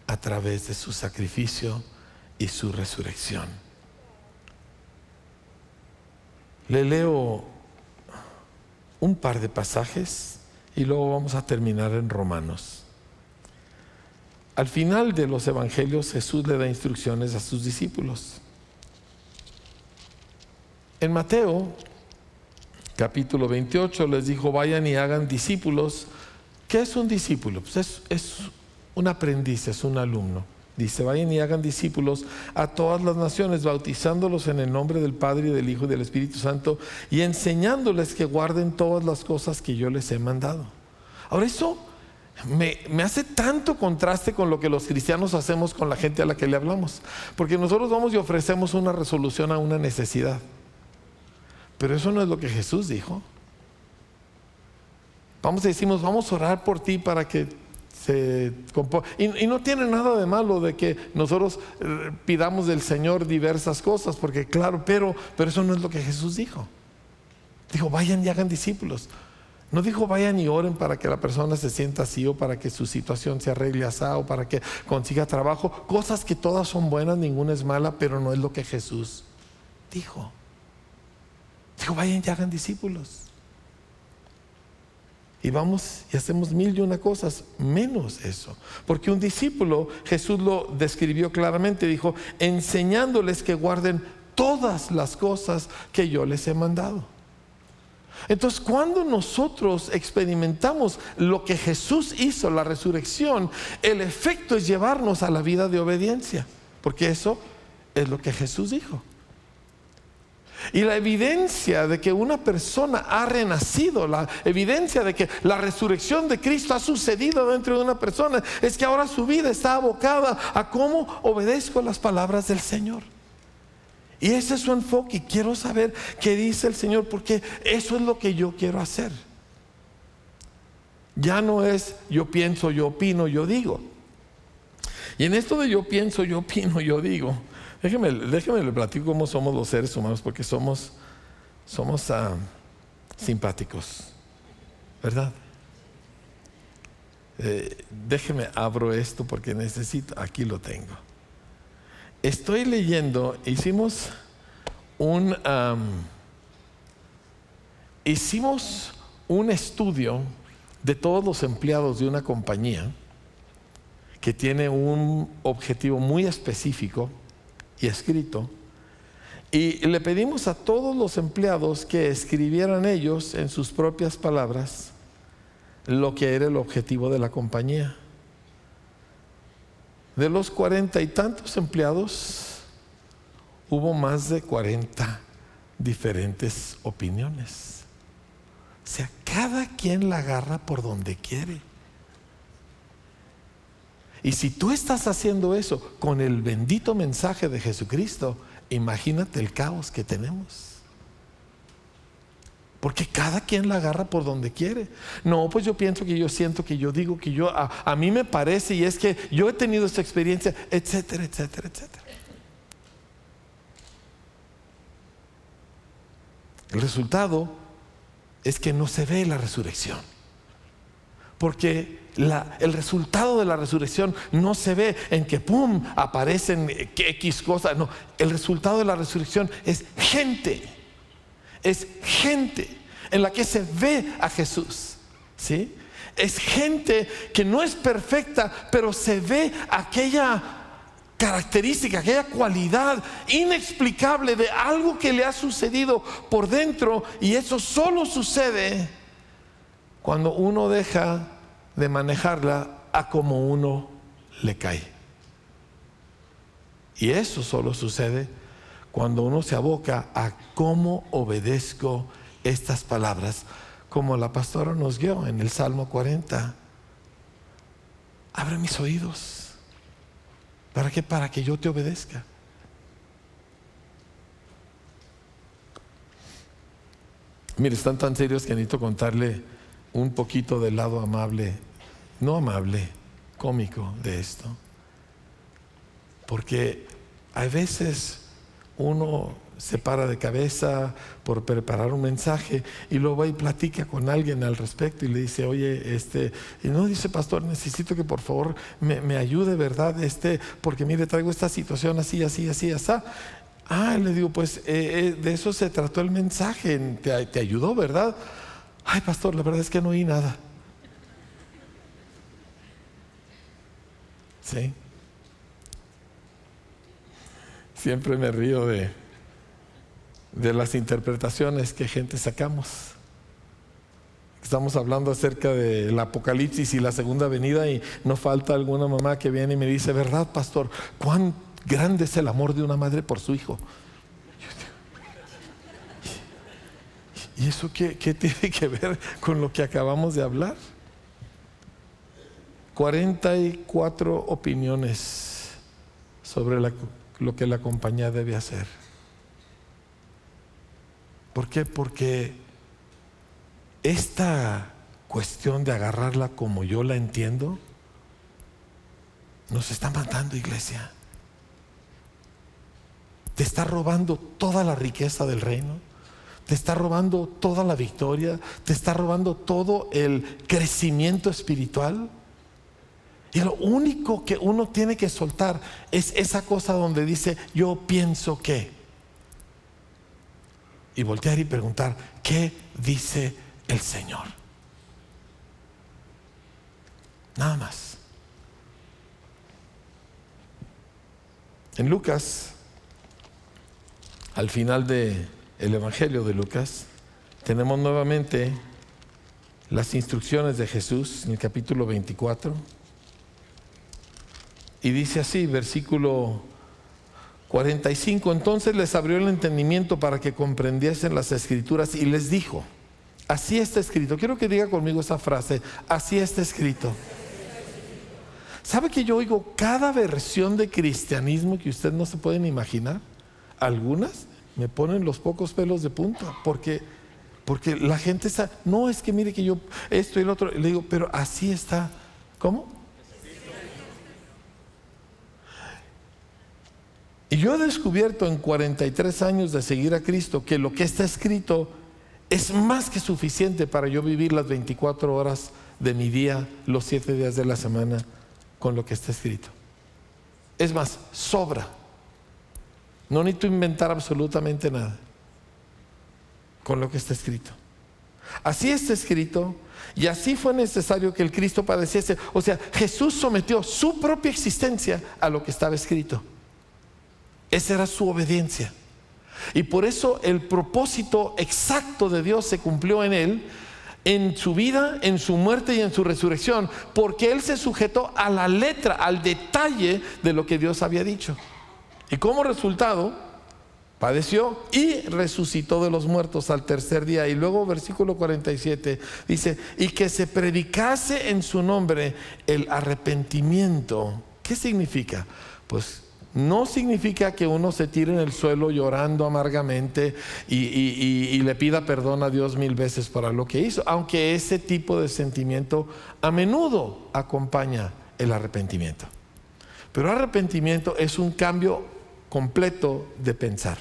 a través de su sacrificio y su resurrección. Le leo un par de pasajes y luego vamos a terminar en Romanos. Al final de los evangelios Jesús le da instrucciones a sus discípulos. En Mateo capítulo 28 les dijo, vayan y hagan discípulos. ¿Qué es un discípulo? Pues es, es un aprendiz, es un alumno. Dice, vayan y hagan discípulos a todas las naciones, bautizándolos en el nombre del Padre y del Hijo y del Espíritu Santo y enseñándoles que guarden todas las cosas que yo les he mandado. Ahora eso me, me, hace tanto contraste con lo que los cristianos hacemos con la gente a la que le hablamos. Porque nosotros vamos y ofrecemos una resolución a una necesidad. Pero eso no es lo que Jesús dijo. Vamos y decimos, vamos a orar por ti para que y, no tiene nada de malo de que nosotros eh, pidamos del Señor diversas cosas, porque claro, pero, pero eso no es lo que Jesús dijo. Dijo, vayan y hagan discípulos. No dijo vayan y oren para que la persona se sienta así o para que su situación se arregle así o para que consiga trabajo. Cosas que todas son buenas, ninguna es mala, pero no es lo que Jesús dijo. Dijo vayan y hagan discípulos y vamos y hacemos mil y una cosas, menos eso. Porque un discípulo, Jesús lo describió claramente, dijo, enseñándoles que guarden todas las cosas que yo les he mandado. Entonces, cuando nosotros experimentamos lo que Jesús hizo, la resurrección, el efecto es llevarnos a la vida de obediencia, porque eso es lo que Jesús dijo. Y la evidencia de que una persona ha renacido, la evidencia de que la resurrección de Cristo ha sucedido dentro de una persona, es que ahora su vida está abocada a cómo obedezco las palabras del Señor. Y ese es su enfoque. Y quiero saber qué dice el Señor, porque eso es lo que yo quiero hacer. Ya no es yo pienso, yo opino, yo digo. Y en esto de yo pienso, yo opino, yo digo, Déjeme, déjeme le platico cómo somos los seres humanos, porque somos, somos ah, simpáticos, ¿verdad? Eh, déjeme abro esto porque necesito, aquí lo tengo. Estoy leyendo, hicimos un, hicimos un estudio de todos los empleados de una compañía que tiene un objetivo muy específico y escrito. Y le pedimos a todos los empleados que escribieran ellos en sus propias palabras lo que era el objetivo de la compañía. De los cuarenta y tantos empleados, hubo más de cuarenta diferentes opiniones. O sea, cada quien la agarra por donde quiere. Y si tú estás haciendo eso con el bendito mensaje de Jesucristo, imagínate el caos que tenemos. Porque cada quien la agarra por donde quiere. No, pues yo pienso que yo siento que yo digo que yo, a, mí me parece y es que yo he tenido esta experiencia, etcétera, etcétera, etcétera. El resultado es que no se ve la resurrección. Porque el resultado de la resurrección no se ve en que, ¡pum!, aparecen X cosas. No, el resultado de la resurrección es gente. Es gente en la que se ve a Jesús. ¿Sí? Es gente que no es perfecta, pero se ve aquella característica, aquella cualidad inexplicable de algo que le ha sucedido por dentro y eso solo sucede cuando uno deja de manejarla a como uno le cae. Y eso solo sucede cuando uno se aboca a cómo obedezco estas palabras, como la pastora nos guió en el Salmo 40. Abre mis oídos. ¿Para qué? Para que yo te obedezca. Mire, están tan serios que necesito contarle un poquito del lado amable, no amable, cómico de esto. Porque hay veces uno se para de cabeza por preparar un mensaje y luego va y platica con alguien al respecto y le dice, oye, este, y no dice, pastor, necesito que por favor me, ayude, ¿verdad? Este, porque mire, traigo esta situación así, así, así, así. Ah, le digo, pues eh, eh, de eso se trató el mensaje, te, te ayudó, ¿verdad? Ay, pastor, la verdad es que no oí nada. Sí. Siempre me río de, de las interpretaciones que gente sacamos. Estamos hablando acerca del Apocalipsis y la segunda venida y no falta alguna mamá que viene y me dice, ¿verdad, pastor? ¿Cuán grande es el amor de una madre por su hijo? ¿Y eso qué, tiene que ver con lo que acabamos de hablar? 44 opiniones sobre lo que la compañía debe hacer. ¿Por qué? Porque esta cuestión de agarrarla como yo la entiendo nos está matando, iglesia. Te está robando toda la riqueza del reino te está robando toda la victoria, te está robando todo el crecimiento espiritual. Y lo único que uno tiene que soltar es esa cosa donde dice, yo pienso que. Y voltear y preguntar, ¿qué dice el Señor? Nada más. En Lucas, al final de el Evangelio de Lucas, tenemos nuevamente las instrucciones de Jesús en el capítulo 24. Y dice así, versículo 45, entonces les abrió el entendimiento para que comprendiesen las escrituras y les dijo, así está escrito, quiero que diga conmigo esa frase, así está escrito. ¿Sabe que yo oigo cada versión de cristianismo que usted no se pueden imaginar? Algunas me ponen los pocos pelos de punta, porque, porque la gente está, no es que mire que yo esto y lo otro, le digo, pero así está, ¿cómo? Y yo he descubierto en 43 años de seguir a Cristo que lo que está escrito es más que suficiente para yo vivir las 24 horas de mi día, los 7 días de la semana, con lo que está escrito. Es más, sobra. No necesito inventar absolutamente nada con lo que está escrito. Así está escrito y así fue necesario que el Cristo padeciese. O sea, Jesús sometió su propia existencia a lo que estaba escrito. Esa era su obediencia. Y por eso el propósito exacto de Dios se cumplió en él, en su vida, en su muerte y en su resurrección, porque él se sujetó a la letra, al detalle de lo que Dios había dicho. Y como resultado, padeció y resucitó de los muertos al tercer día. Y luego versículo 47 dice, y que se predicase en su nombre el arrepentimiento. ¿Qué significa? Pues no significa que uno se tire en el suelo llorando amargamente y, le pida perdón a Dios mil veces para lo que hizo, aunque ese tipo de sentimiento a menudo acompaña el arrepentimiento. Pero arrepentimiento es un cambio completo de pensar.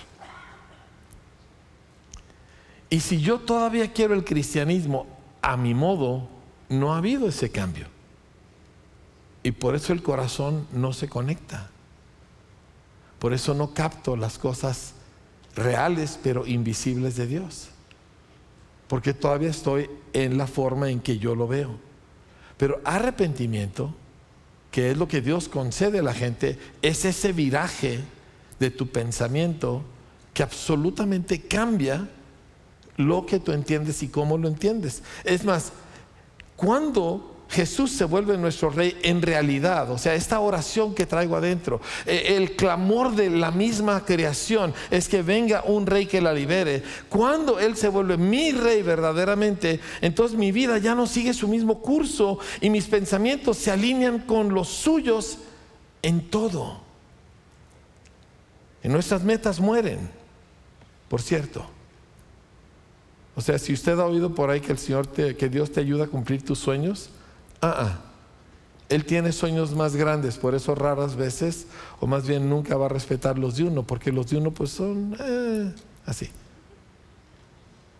Y si yo todavía quiero el cristianismo a mi modo, no ha habido ese cambio. Y por eso el corazón no se conecta. Por eso no capto las cosas reales pero invisibles de Dios. Porque todavía estoy en la forma en que yo lo veo. Pero arrepentimiento, que es lo que Dios concede a la gente, es ese viraje de tu pensamiento que absolutamente cambia lo que tú entiendes y cómo lo entiendes. Es más, cuando Jesús se vuelve nuestro rey en realidad, o sea, esta oración que traigo adentro, eh, el clamor de la misma creación es que venga un rey que la libere. Cuando Él se vuelve mi rey verdaderamente, entonces mi vida ya no sigue su mismo curso y mis pensamientos se alinean con los suyos en todo. Y nuestras metas mueren, por cierto. O sea, si usted ha oído por ahí que el Señor te, que Dios te ayuda a cumplir tus sueños, ah, ah, Él tiene sueños más grandes, por eso raras veces, o más bien nunca va a respetar los de uno, porque los de uno pues son eh, así.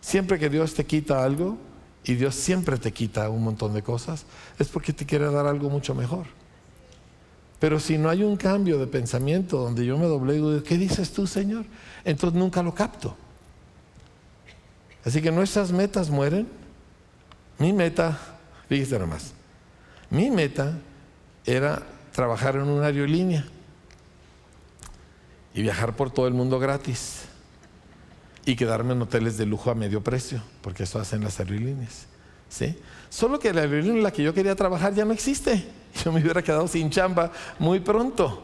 Siempre que Dios te quita algo, y Dios siempre te quita un montón de cosas, es porque te quiere dar algo mucho mejor. Pero si no hay un cambio de pensamiento donde yo me doblego, ¿qué dices tú, Señor? Entonces nunca lo capto. Así que nuestras metas mueren. Mi meta, fíjese nomás, mi meta era trabajar en una aerolínea y viajar por todo el mundo gratis y quedarme en hoteles de lujo a medio precio, porque eso hacen las aerolíneas. ¿Sí? Solo que la aerolínea en la que yo quería trabajar ya no existe. Yo me hubiera quedado sin chamba muy pronto.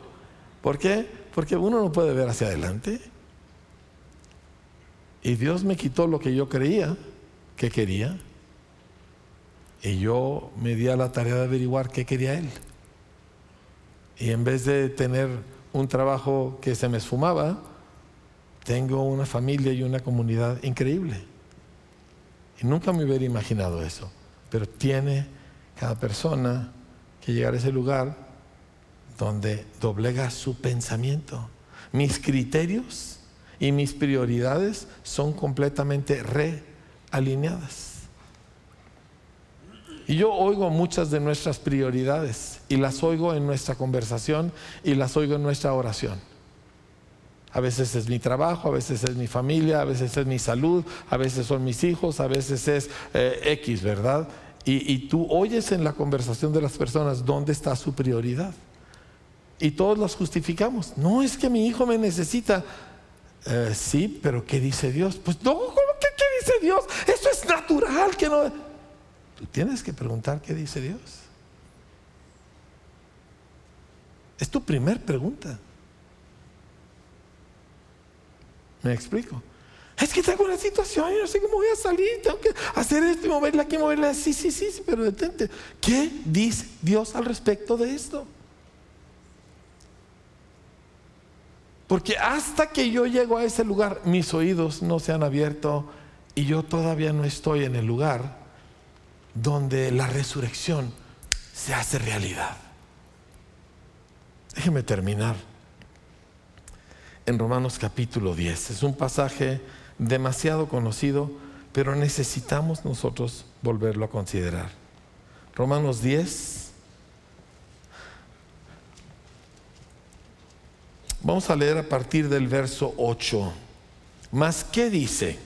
¿Por qué? Porque uno no puede ver hacia adelante. Y Dios me quitó lo que yo creía que quería. Y yo me di a la tarea de averiguar qué quería Él. Y en vez de tener un trabajo que se me esfumaba, tengo una familia y una comunidad increíble. Nunca me hubiera imaginado eso. Pero tiene cada persona que llegar a ese lugar donde doblega su pensamiento. Mis criterios y mis prioridades son completamente realineadas. Y yo oigo muchas de nuestras prioridades y las oigo en nuestra conversación y las oigo en nuestra oración. A veces es mi trabajo, a veces es mi familia, a veces es mi salud, a veces son mis hijos, a veces es eh, X, ¿verdad? Y, tú oyes en la conversación de las personas dónde está su prioridad. Y todos las justificamos. No es que mi hijo me necesita. Eh, sí, pero ¿qué dice Dios? Pues no, ¿cómo que qué dice Dios? Eso es natural que no. Tú tienes que preguntar qué dice Dios. Es tu primer pregunta. ¿Me explico? Es que tengo una situación, y no sé cómo voy a salir, tengo que hacer esto y moverla aquí, moverla así, sí, sí, sí, pero detente. ¿Qué dice Dios al respecto de esto? Porque hasta que yo llego a ese lugar, mis oídos no se han abierto y yo todavía no estoy en el lugar donde la resurrección se hace realidad. Déjeme terminar en Romanos capítulo 10. Es un pasaje demasiado conocido, pero necesitamos nosotros volverlo a considerar. Romanos 10, Vamos a leer a partir del verso 8. Mas, ¿qué dice?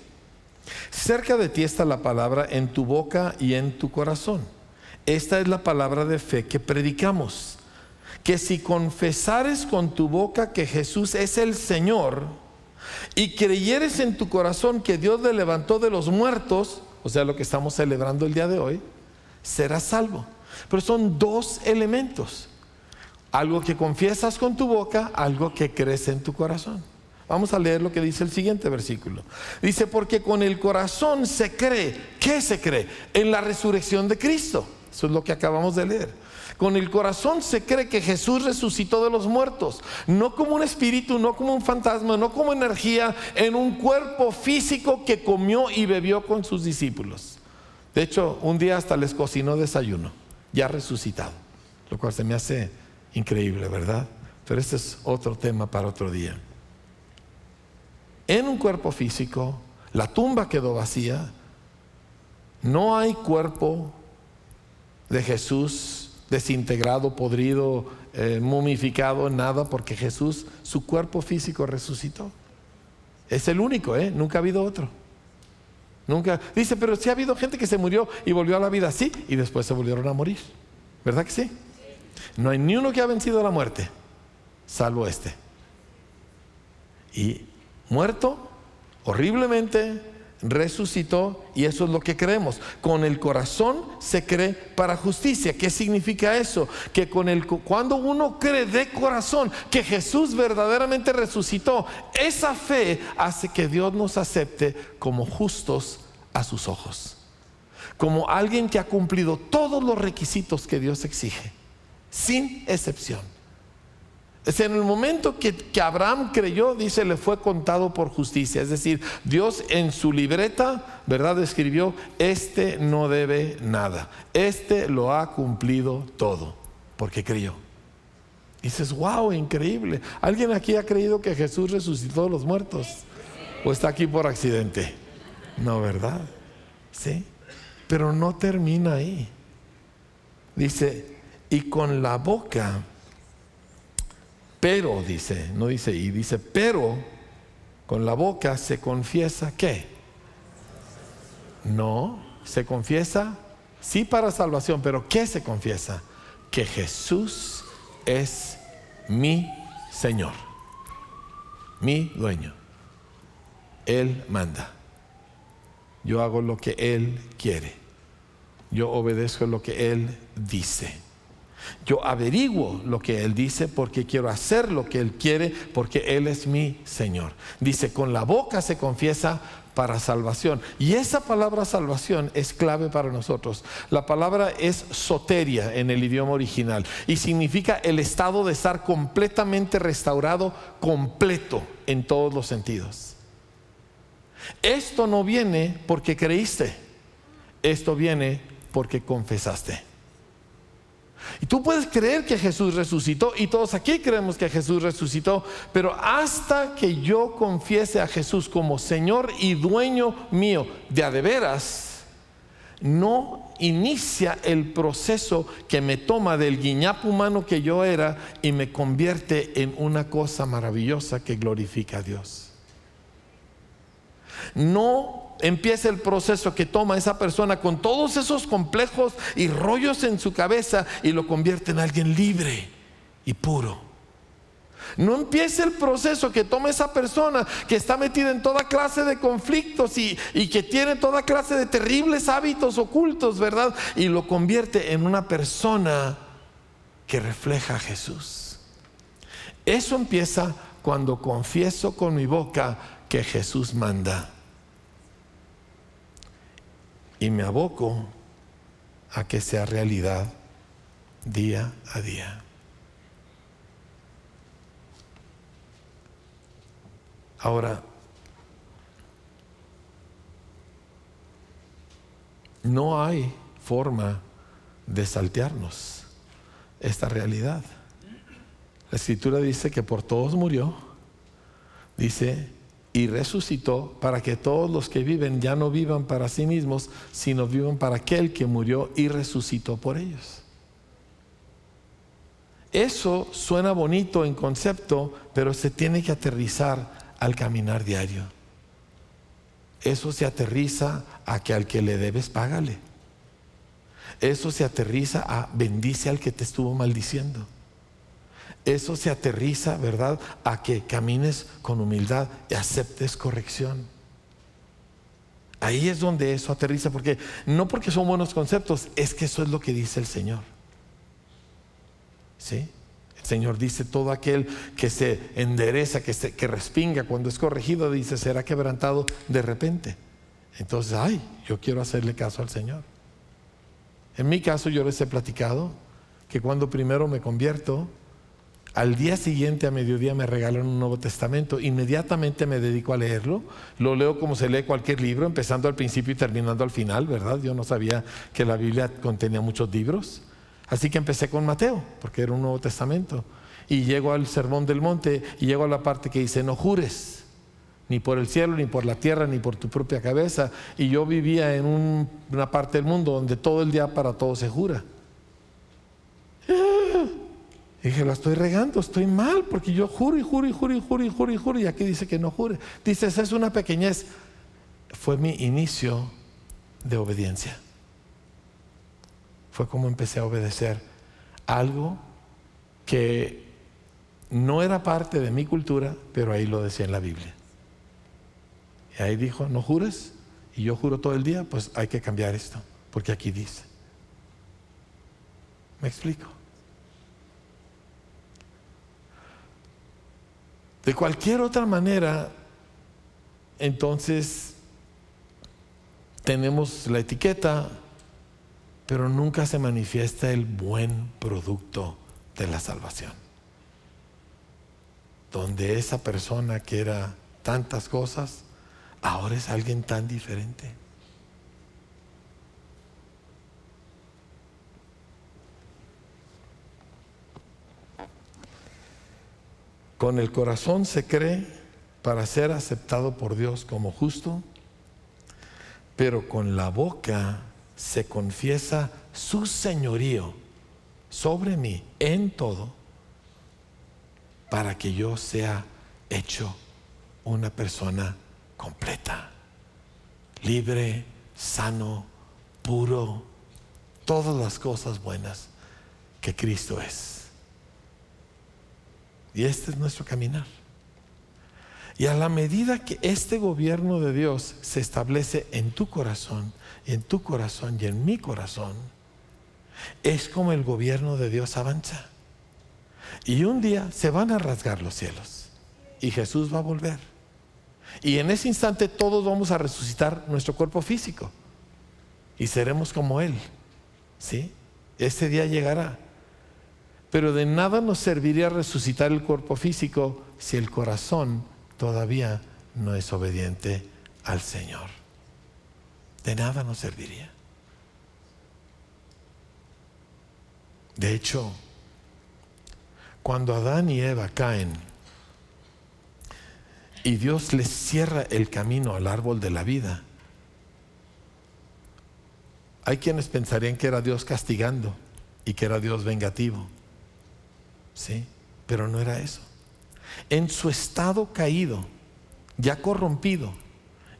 Cerca de ti está la palabra en tu boca y en tu corazón. Esta es la palabra de fe que predicamos. Que si confesares con tu boca que Jesús es el Señor y creyeres en tu corazón que Dios le levantó de los muertos, o sea, lo que estamos celebrando el día de hoy, serás salvo. Pero son dos elementos. Algo que confiesas con tu boca, algo que crece en tu corazón. Vamos a leer lo que dice el siguiente versículo. Dice, porque con el corazón se cree. ¿Qué se cree? En la resurrección de Cristo. Eso es lo que acabamos de leer. Con el corazón se cree que Jesús resucitó de los muertos, no como un espíritu, no como un fantasma, no como energía, en un cuerpo físico que comió y bebió con sus discípulos. De hecho, un día hasta les cocinó desayuno, ya resucitado, lo cual se me hace Increíble, ¿verdad? Pero este es otro tema para otro día. En un cuerpo físico, la tumba quedó vacía, no hay cuerpo de Jesús desintegrado, podrido, eh, mumificado, nada, porque Jesús, su cuerpo físico resucitó. Es el único, ¿eh? Nunca ha habido otro. Nunca. Dice, pero sí ha habido gente que se murió y volvió a la vida así y después se volvieron a morir. ¿Verdad que sí? No hay ni uno que ha vencido la muerte, salvo este. Y muerto, horriblemente, resucitó y eso es lo que creemos. Con el corazón se cree para justicia. ¿Qué significa eso? Que con el cuando uno cree de corazón que Jesús verdaderamente resucitó, esa fe hace que Dios nos acepte como justos a sus ojos. Como alguien que ha cumplido todos los requisitos que Dios exige, sin excepción. Es en el momento que, Abraham creyó, dice, le fue contado por justicia. Es decir, Dios en su libreta, ¿verdad? Escribió, este no debe nada. Este lo ha cumplido todo, porque creyó. Y dices, wow, increíble. ¿Alguien aquí ha creído que Jesús resucitó a los muertos? ¿O está aquí por accidente? No, ¿verdad? Sí. Pero no termina ahí. Dice, y con la boca pero dice, no dice y, dice, pero con la boca se confiesa qué? No, se confiesa, sí para salvación, pero ¿qué se confiesa? Que Jesús es mi Señor, mi dueño. Él manda. Yo hago lo que Él quiere. Yo obedezco lo que Él dice. Yo averiguo lo que Él dice porque quiero hacer lo que Él quiere porque Él es mi Señor. Dice, con la boca se confiesa para salvación. Y esa palabra salvación es clave para nosotros. La palabra es soteria en el idioma original y significa el estado de estar completamente restaurado, completo en todos los sentidos. Esto no viene porque creíste, esto viene porque confesaste. Y tú puedes creer que Jesús resucitó y todos aquí creemos que Jesús resucitó, pero hasta que yo confiese a Jesús como Señor y dueño mío de a de veras, no inicia el proceso que me toma del guiñapo humano que yo era y me convierte en una cosa maravillosa que glorifica a Dios. No empieza el proceso que toma esa persona con todos esos complejos y rollos en su cabeza y lo convierte en alguien libre y puro. No empieza el proceso que toma esa persona que está metida en toda clase de conflictos y, y, que tiene toda clase de terribles hábitos ocultos, ¿verdad? Y lo convierte en una persona que refleja a Jesús. Eso empieza cuando confieso con mi boca que Jesús manda y me aboco a que sea realidad día a día. Ahora, no hay forma de saltearnos esta realidad. La escritura dice que por todos murió, dice y resucitó para que todos los que viven ya no vivan para sí mismos, sino vivan para aquel que murió y resucitó por ellos. Eso suena bonito en concepto, pero se tiene que aterrizar al caminar diario. Eso se aterriza a que al que le debes, págale. Eso se aterriza a bendice al que te estuvo maldiciendo eso se aterriza, ¿verdad?, a que camines con humildad y aceptes corrección. Ahí es donde eso aterriza, porque no porque son buenos conceptos, es que eso es lo que dice el Señor. ¿Sí? El Señor dice, todo aquel que se endereza, que, se, que respinga cuando es corregido, dice, será quebrantado de repente. Entonces, ay, yo quiero hacerle caso al Señor. En mi caso, yo les he platicado que cuando primero me convierto, al día siguiente a mediodía me regalaron un Nuevo Testamento. Inmediatamente me dedico a leerlo. Lo leo como se lee cualquier libro, empezando al principio y terminando al final, ¿verdad? Yo no sabía que la Biblia contenía muchos libros. Así que empecé con Mateo, porque era un Nuevo Testamento. Y llego al Sermón del Monte y llego a la parte que dice, no jures, ni por el cielo, ni por la tierra, ni por tu propia cabeza. Y yo vivía en una parte del mundo donde todo el día para todo se jura. Dije, la estoy regando, estoy mal, porque yo juro y juro y juro y juro y juro y juro, y aquí dice que no jure. Dice, esa es una pequeñez. Fue mi inicio de obediencia. Fue como empecé a obedecer algo que no era parte de mi cultura, pero ahí lo decía en la Biblia. Y ahí dijo, no jures, y yo juro todo el día, pues hay que cambiar esto, porque aquí dice. ¿Me explico? De cualquier otra manera, entonces tenemos la etiqueta, pero nunca se manifiesta el buen producto de la salvación. Donde esa persona que era tantas cosas, ahora es alguien tan diferente. Con el corazón se cree para ser aceptado por Dios como justo, pero con la boca se confiesa su señorío sobre mí en todo, para que yo sea hecho una persona completa, libre, sano, puro, todas las cosas buenas que Cristo es. Y este es nuestro caminar. Y a la medida que este gobierno de Dios se establece en tu corazón, en tu corazón y en mi corazón, es como el gobierno de Dios avanza. Y un día se van a rasgar los cielos y Jesús va a volver. Y en ese instante todos vamos a resucitar nuestro cuerpo físico y seremos como Él. ¿Sí? Ese día llegará. Pero de nada nos serviría resucitar el cuerpo físico si el corazón todavía no es obediente al Señor. De nada nos serviría. De hecho, cuando Adán y Eva caen y Dios les cierra el camino al árbol de la vida, hay quienes pensarían que era Dios castigando y que era Dios vengativo. ¿Sí? Pero no era eso. En su estado caído, ya corrompido,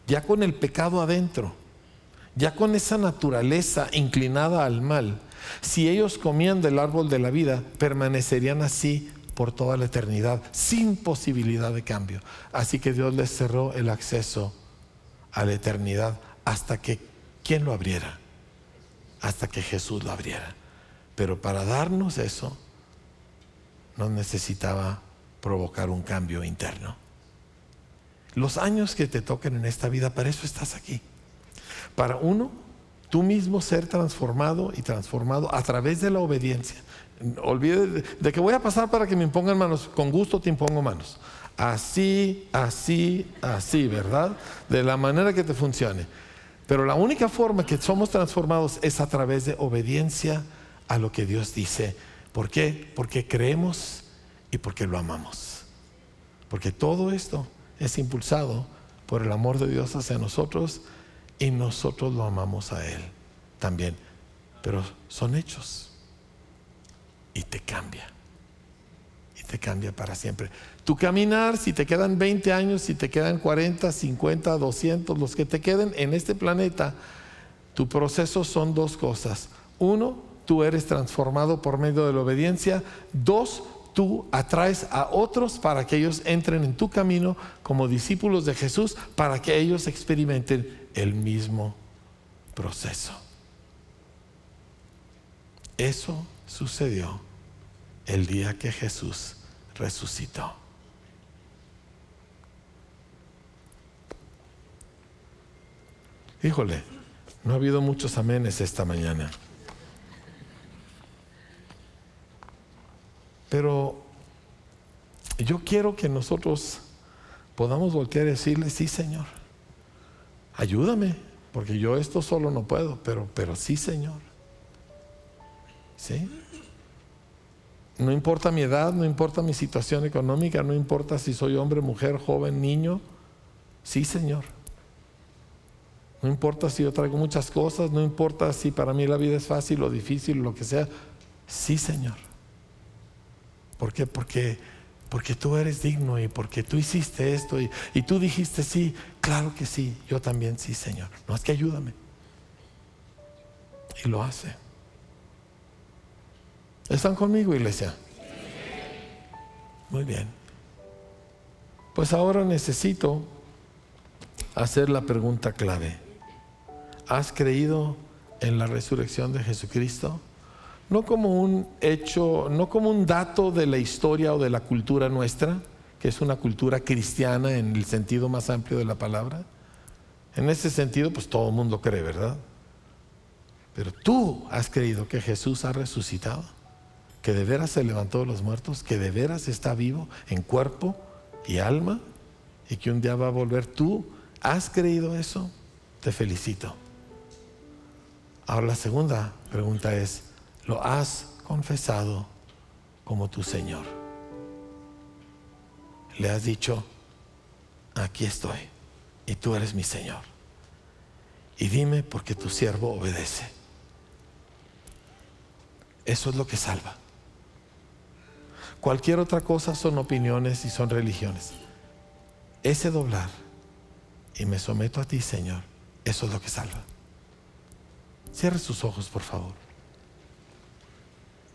ya con el pecado adentro, ya con esa naturaleza inclinada al mal, si ellos comían del árbol de la vida, permanecerían así por toda la eternidad, sin posibilidad de cambio. Así que Dios les cerró el acceso a la eternidad hasta que, ¿quién lo abriera? Hasta que Jesús lo abriera. Pero para darnos eso, no necesitaba provocar un cambio interno. Los años que te toquen en esta vida, para eso estás aquí. Para uno, tú mismo ser transformado y transformado a través de la obediencia. Olvide de, que voy a pasar para que me impongan manos. Con gusto te impongo manos. Así, así, así, ¿verdad? De la manera que te funcione. Pero la única forma que somos transformados es a través de obediencia a lo que Dios dice ¿Por qué? Porque creemos y porque lo amamos. Porque todo esto es impulsado por el amor de Dios hacia nosotros y nosotros lo amamos a Él también. Pero son hechos y te cambia. Y te cambia para siempre. Tu caminar, si te quedan 20 años, si te quedan 40, 50, 200, los que te queden en este planeta, tu proceso son dos cosas. Uno, tú eres transformado por medio de la obediencia. Dos, tú atraes a otros para que ellos entren en tu camino como discípulos de Jesús, para que ellos experimenten el mismo proceso. Eso sucedió el día que Jesús resucitó. Híjole, no ha habido muchos amenes esta mañana. Pero yo quiero que nosotros podamos voltear y decirle, sí Señor, ayúdame, porque yo esto solo no puedo, pero, pero sí Señor. ¿Sí? No importa mi edad, no importa mi situación económica, no importa si soy hombre, mujer, joven, niño. Sí, Señor. No importa si yo traigo muchas cosas, no importa si para mí la vida es fácil o difícil, lo que sea. Sí, Señor. ¿Por qué? Porque, porque tú eres digno y porque tú hiciste esto y, tú dijiste sí, claro que sí, yo también sí, Señor. No es que ayúdame. Y lo hace. ¿Están conmigo, iglesia? Muy bien. Pues ahora necesito hacer la pregunta clave. ¿Has creído en la resurrección de Jesucristo? No como un hecho, no como un dato de la historia o de la cultura nuestra, que es una cultura cristiana en el sentido más amplio de la palabra. En ese sentido, pues todo el mundo cree, ¿verdad? Pero tú has creído que Jesús ha resucitado, que de veras se levantó de los muertos, que de veras está vivo en cuerpo y alma y que un día va a volver. ¿Tú has creído eso? Te felicito. Ahora la segunda pregunta es, ¿lo has confesado como tu Señor? Le has dicho, aquí estoy y tú eres mi Señor. Y dime porque tu siervo obedece. Eso es lo que salva. Cualquier otra cosa son opiniones y son religiones. Ese doblar y me someto a ti, Señor, eso es lo que salva. Cierre sus ojos, por favor.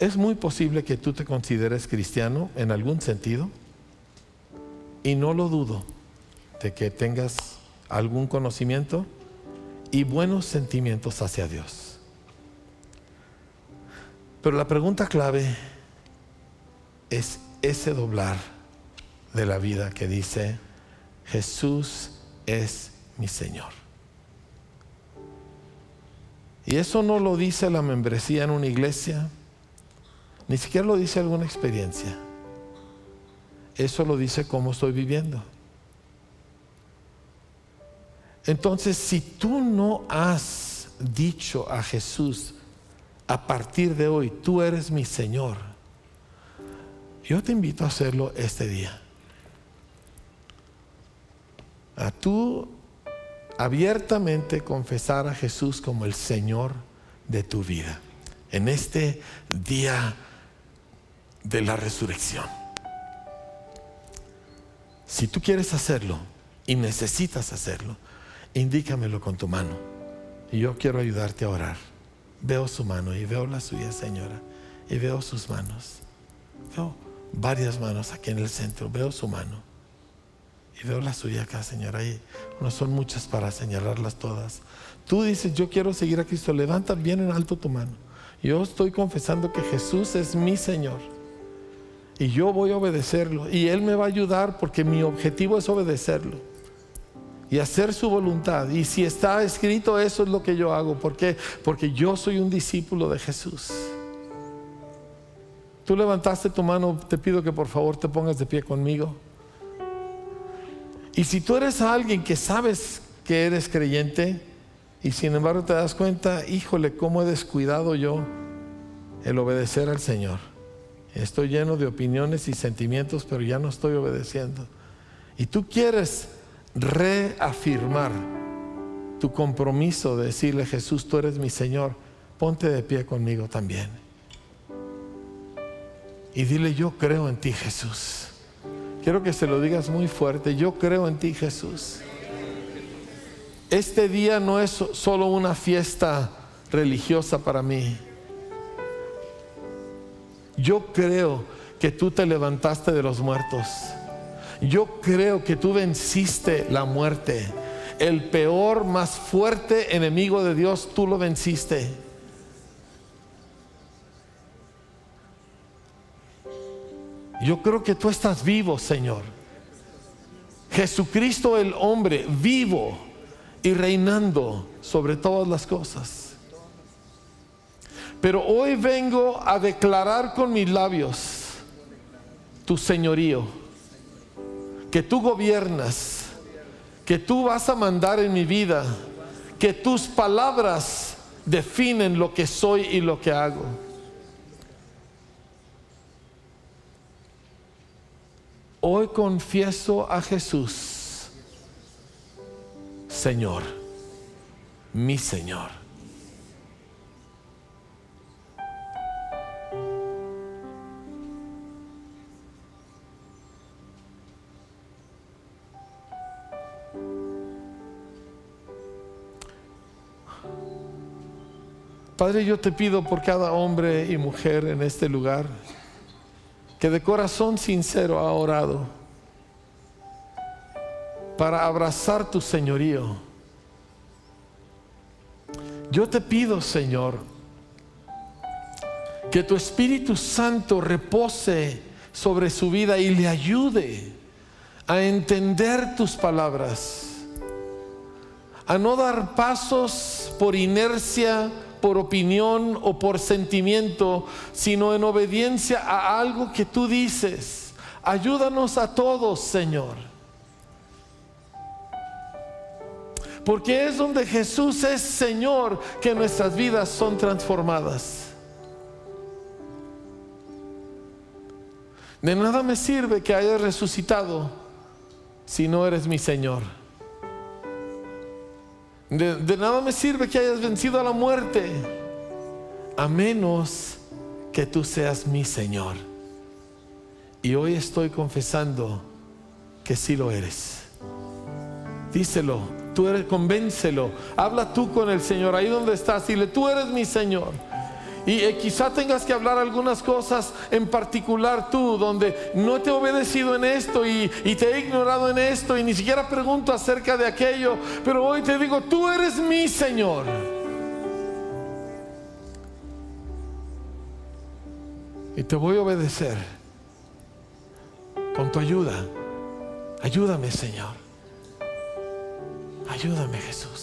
Es muy posible que tú te consideres cristiano en algún sentido y no lo dudo de que tengas algún conocimiento y buenos sentimientos hacia Dios. Pero la pregunta clave es ese doblar de la vida que dice, Jesús es mi Señor. Y eso no lo dice la membresía en una iglesia, ni siquiera lo dice alguna experiencia. Eso lo dice cómo estoy viviendo. Entonces, si tú no has dicho a Jesús, a partir de hoy, tú eres mi Señor, yo te invito a hacerlo este día. A tú abiertamente confesar a Jesús como el Señor de tu vida en este día de la resurrección. Si tú quieres hacerlo y necesitas hacerlo, indícamelo con tu mano. Y yo quiero ayudarte a orar. Veo su mano y veo la suya, Señora. Y veo sus manos. Veo varias manos aquí en el centro. Veo su mano. Y veo la suya acá, Señora. Y no son muchas para señalarlas todas. Tú dices, yo quiero seguir a Cristo. Levanta bien en alto tu mano. Yo estoy confesando que Jesús es mi Señor. Y yo voy a obedecerlo. Y Él me va a ayudar porque mi objetivo es obedecerlo. Y hacer su voluntad. Y si está escrito, eso es lo que yo hago. ¿Por qué? Porque yo soy un discípulo de Jesús. Tú levantaste tu mano, te pido que por favor te pongas de pie conmigo. Y si tú eres alguien que sabes que eres creyente y sin embargo te das cuenta, híjole, cómo he descuidado yo el obedecer al Señor. Estoy lleno de opiniones y sentimientos, pero ya no estoy obedeciendo. Y tú quieres reafirmar tu compromiso de decirle, Jesús, tú eres mi Señor, ponte de pie conmigo también. Y dile, yo creo en ti, Jesús. Quiero que se lo digas muy fuerte. Yo creo en ti, Jesús. Este día no es solo una fiesta religiosa para mí. Yo creo que tú te levantaste de los muertos. Yo creo que tú venciste la muerte. El peor, más fuerte enemigo de Dios, tú lo venciste. Yo creo que tú estás vivo, Señor. Jesucristo el hombre vivo y reinando sobre todas las cosas. Pero hoy vengo a declarar con mis labios tu señorío, que tú gobiernas, que tú vas a mandar en mi vida, que tus palabras definen lo que soy y lo que hago. Hoy confieso a Jesús, Señor, mi Señor. Padre, yo te pido por cada hombre y mujer en este lugar que de corazón sincero ha orado para abrazar tu señorío. Yo te pido, Señor, que tu Espíritu Santo repose sobre su vida y le ayude a entender tus palabras, a no dar pasos por inercia, por opinión o por sentimiento, sino en obediencia a algo que tú dices. Ayúdanos a todos, Señor. Porque es donde Jesús es Señor que nuestras vidas son transformadas. De nada me sirve que hayas resucitado si no eres mi Señor. De, nada me sirve que hayas vencido a la muerte a menos que tú seas mi Señor. Y hoy estoy confesando que sí lo eres. Díselo, tú eres, convéncelo. Habla tú con el Señor ahí donde estás. Dile, tú eres mi Señor. Y eh, quizá tengas que hablar algunas cosas en particular tú, donde no te he obedecido en esto y, y, te he ignorado en esto y ni siquiera pregunto acerca de aquello. Pero hoy te digo, tú eres mi Señor. Y te voy a obedecer con tu ayuda. Ayúdame, Señor. Ayúdame, Jesús.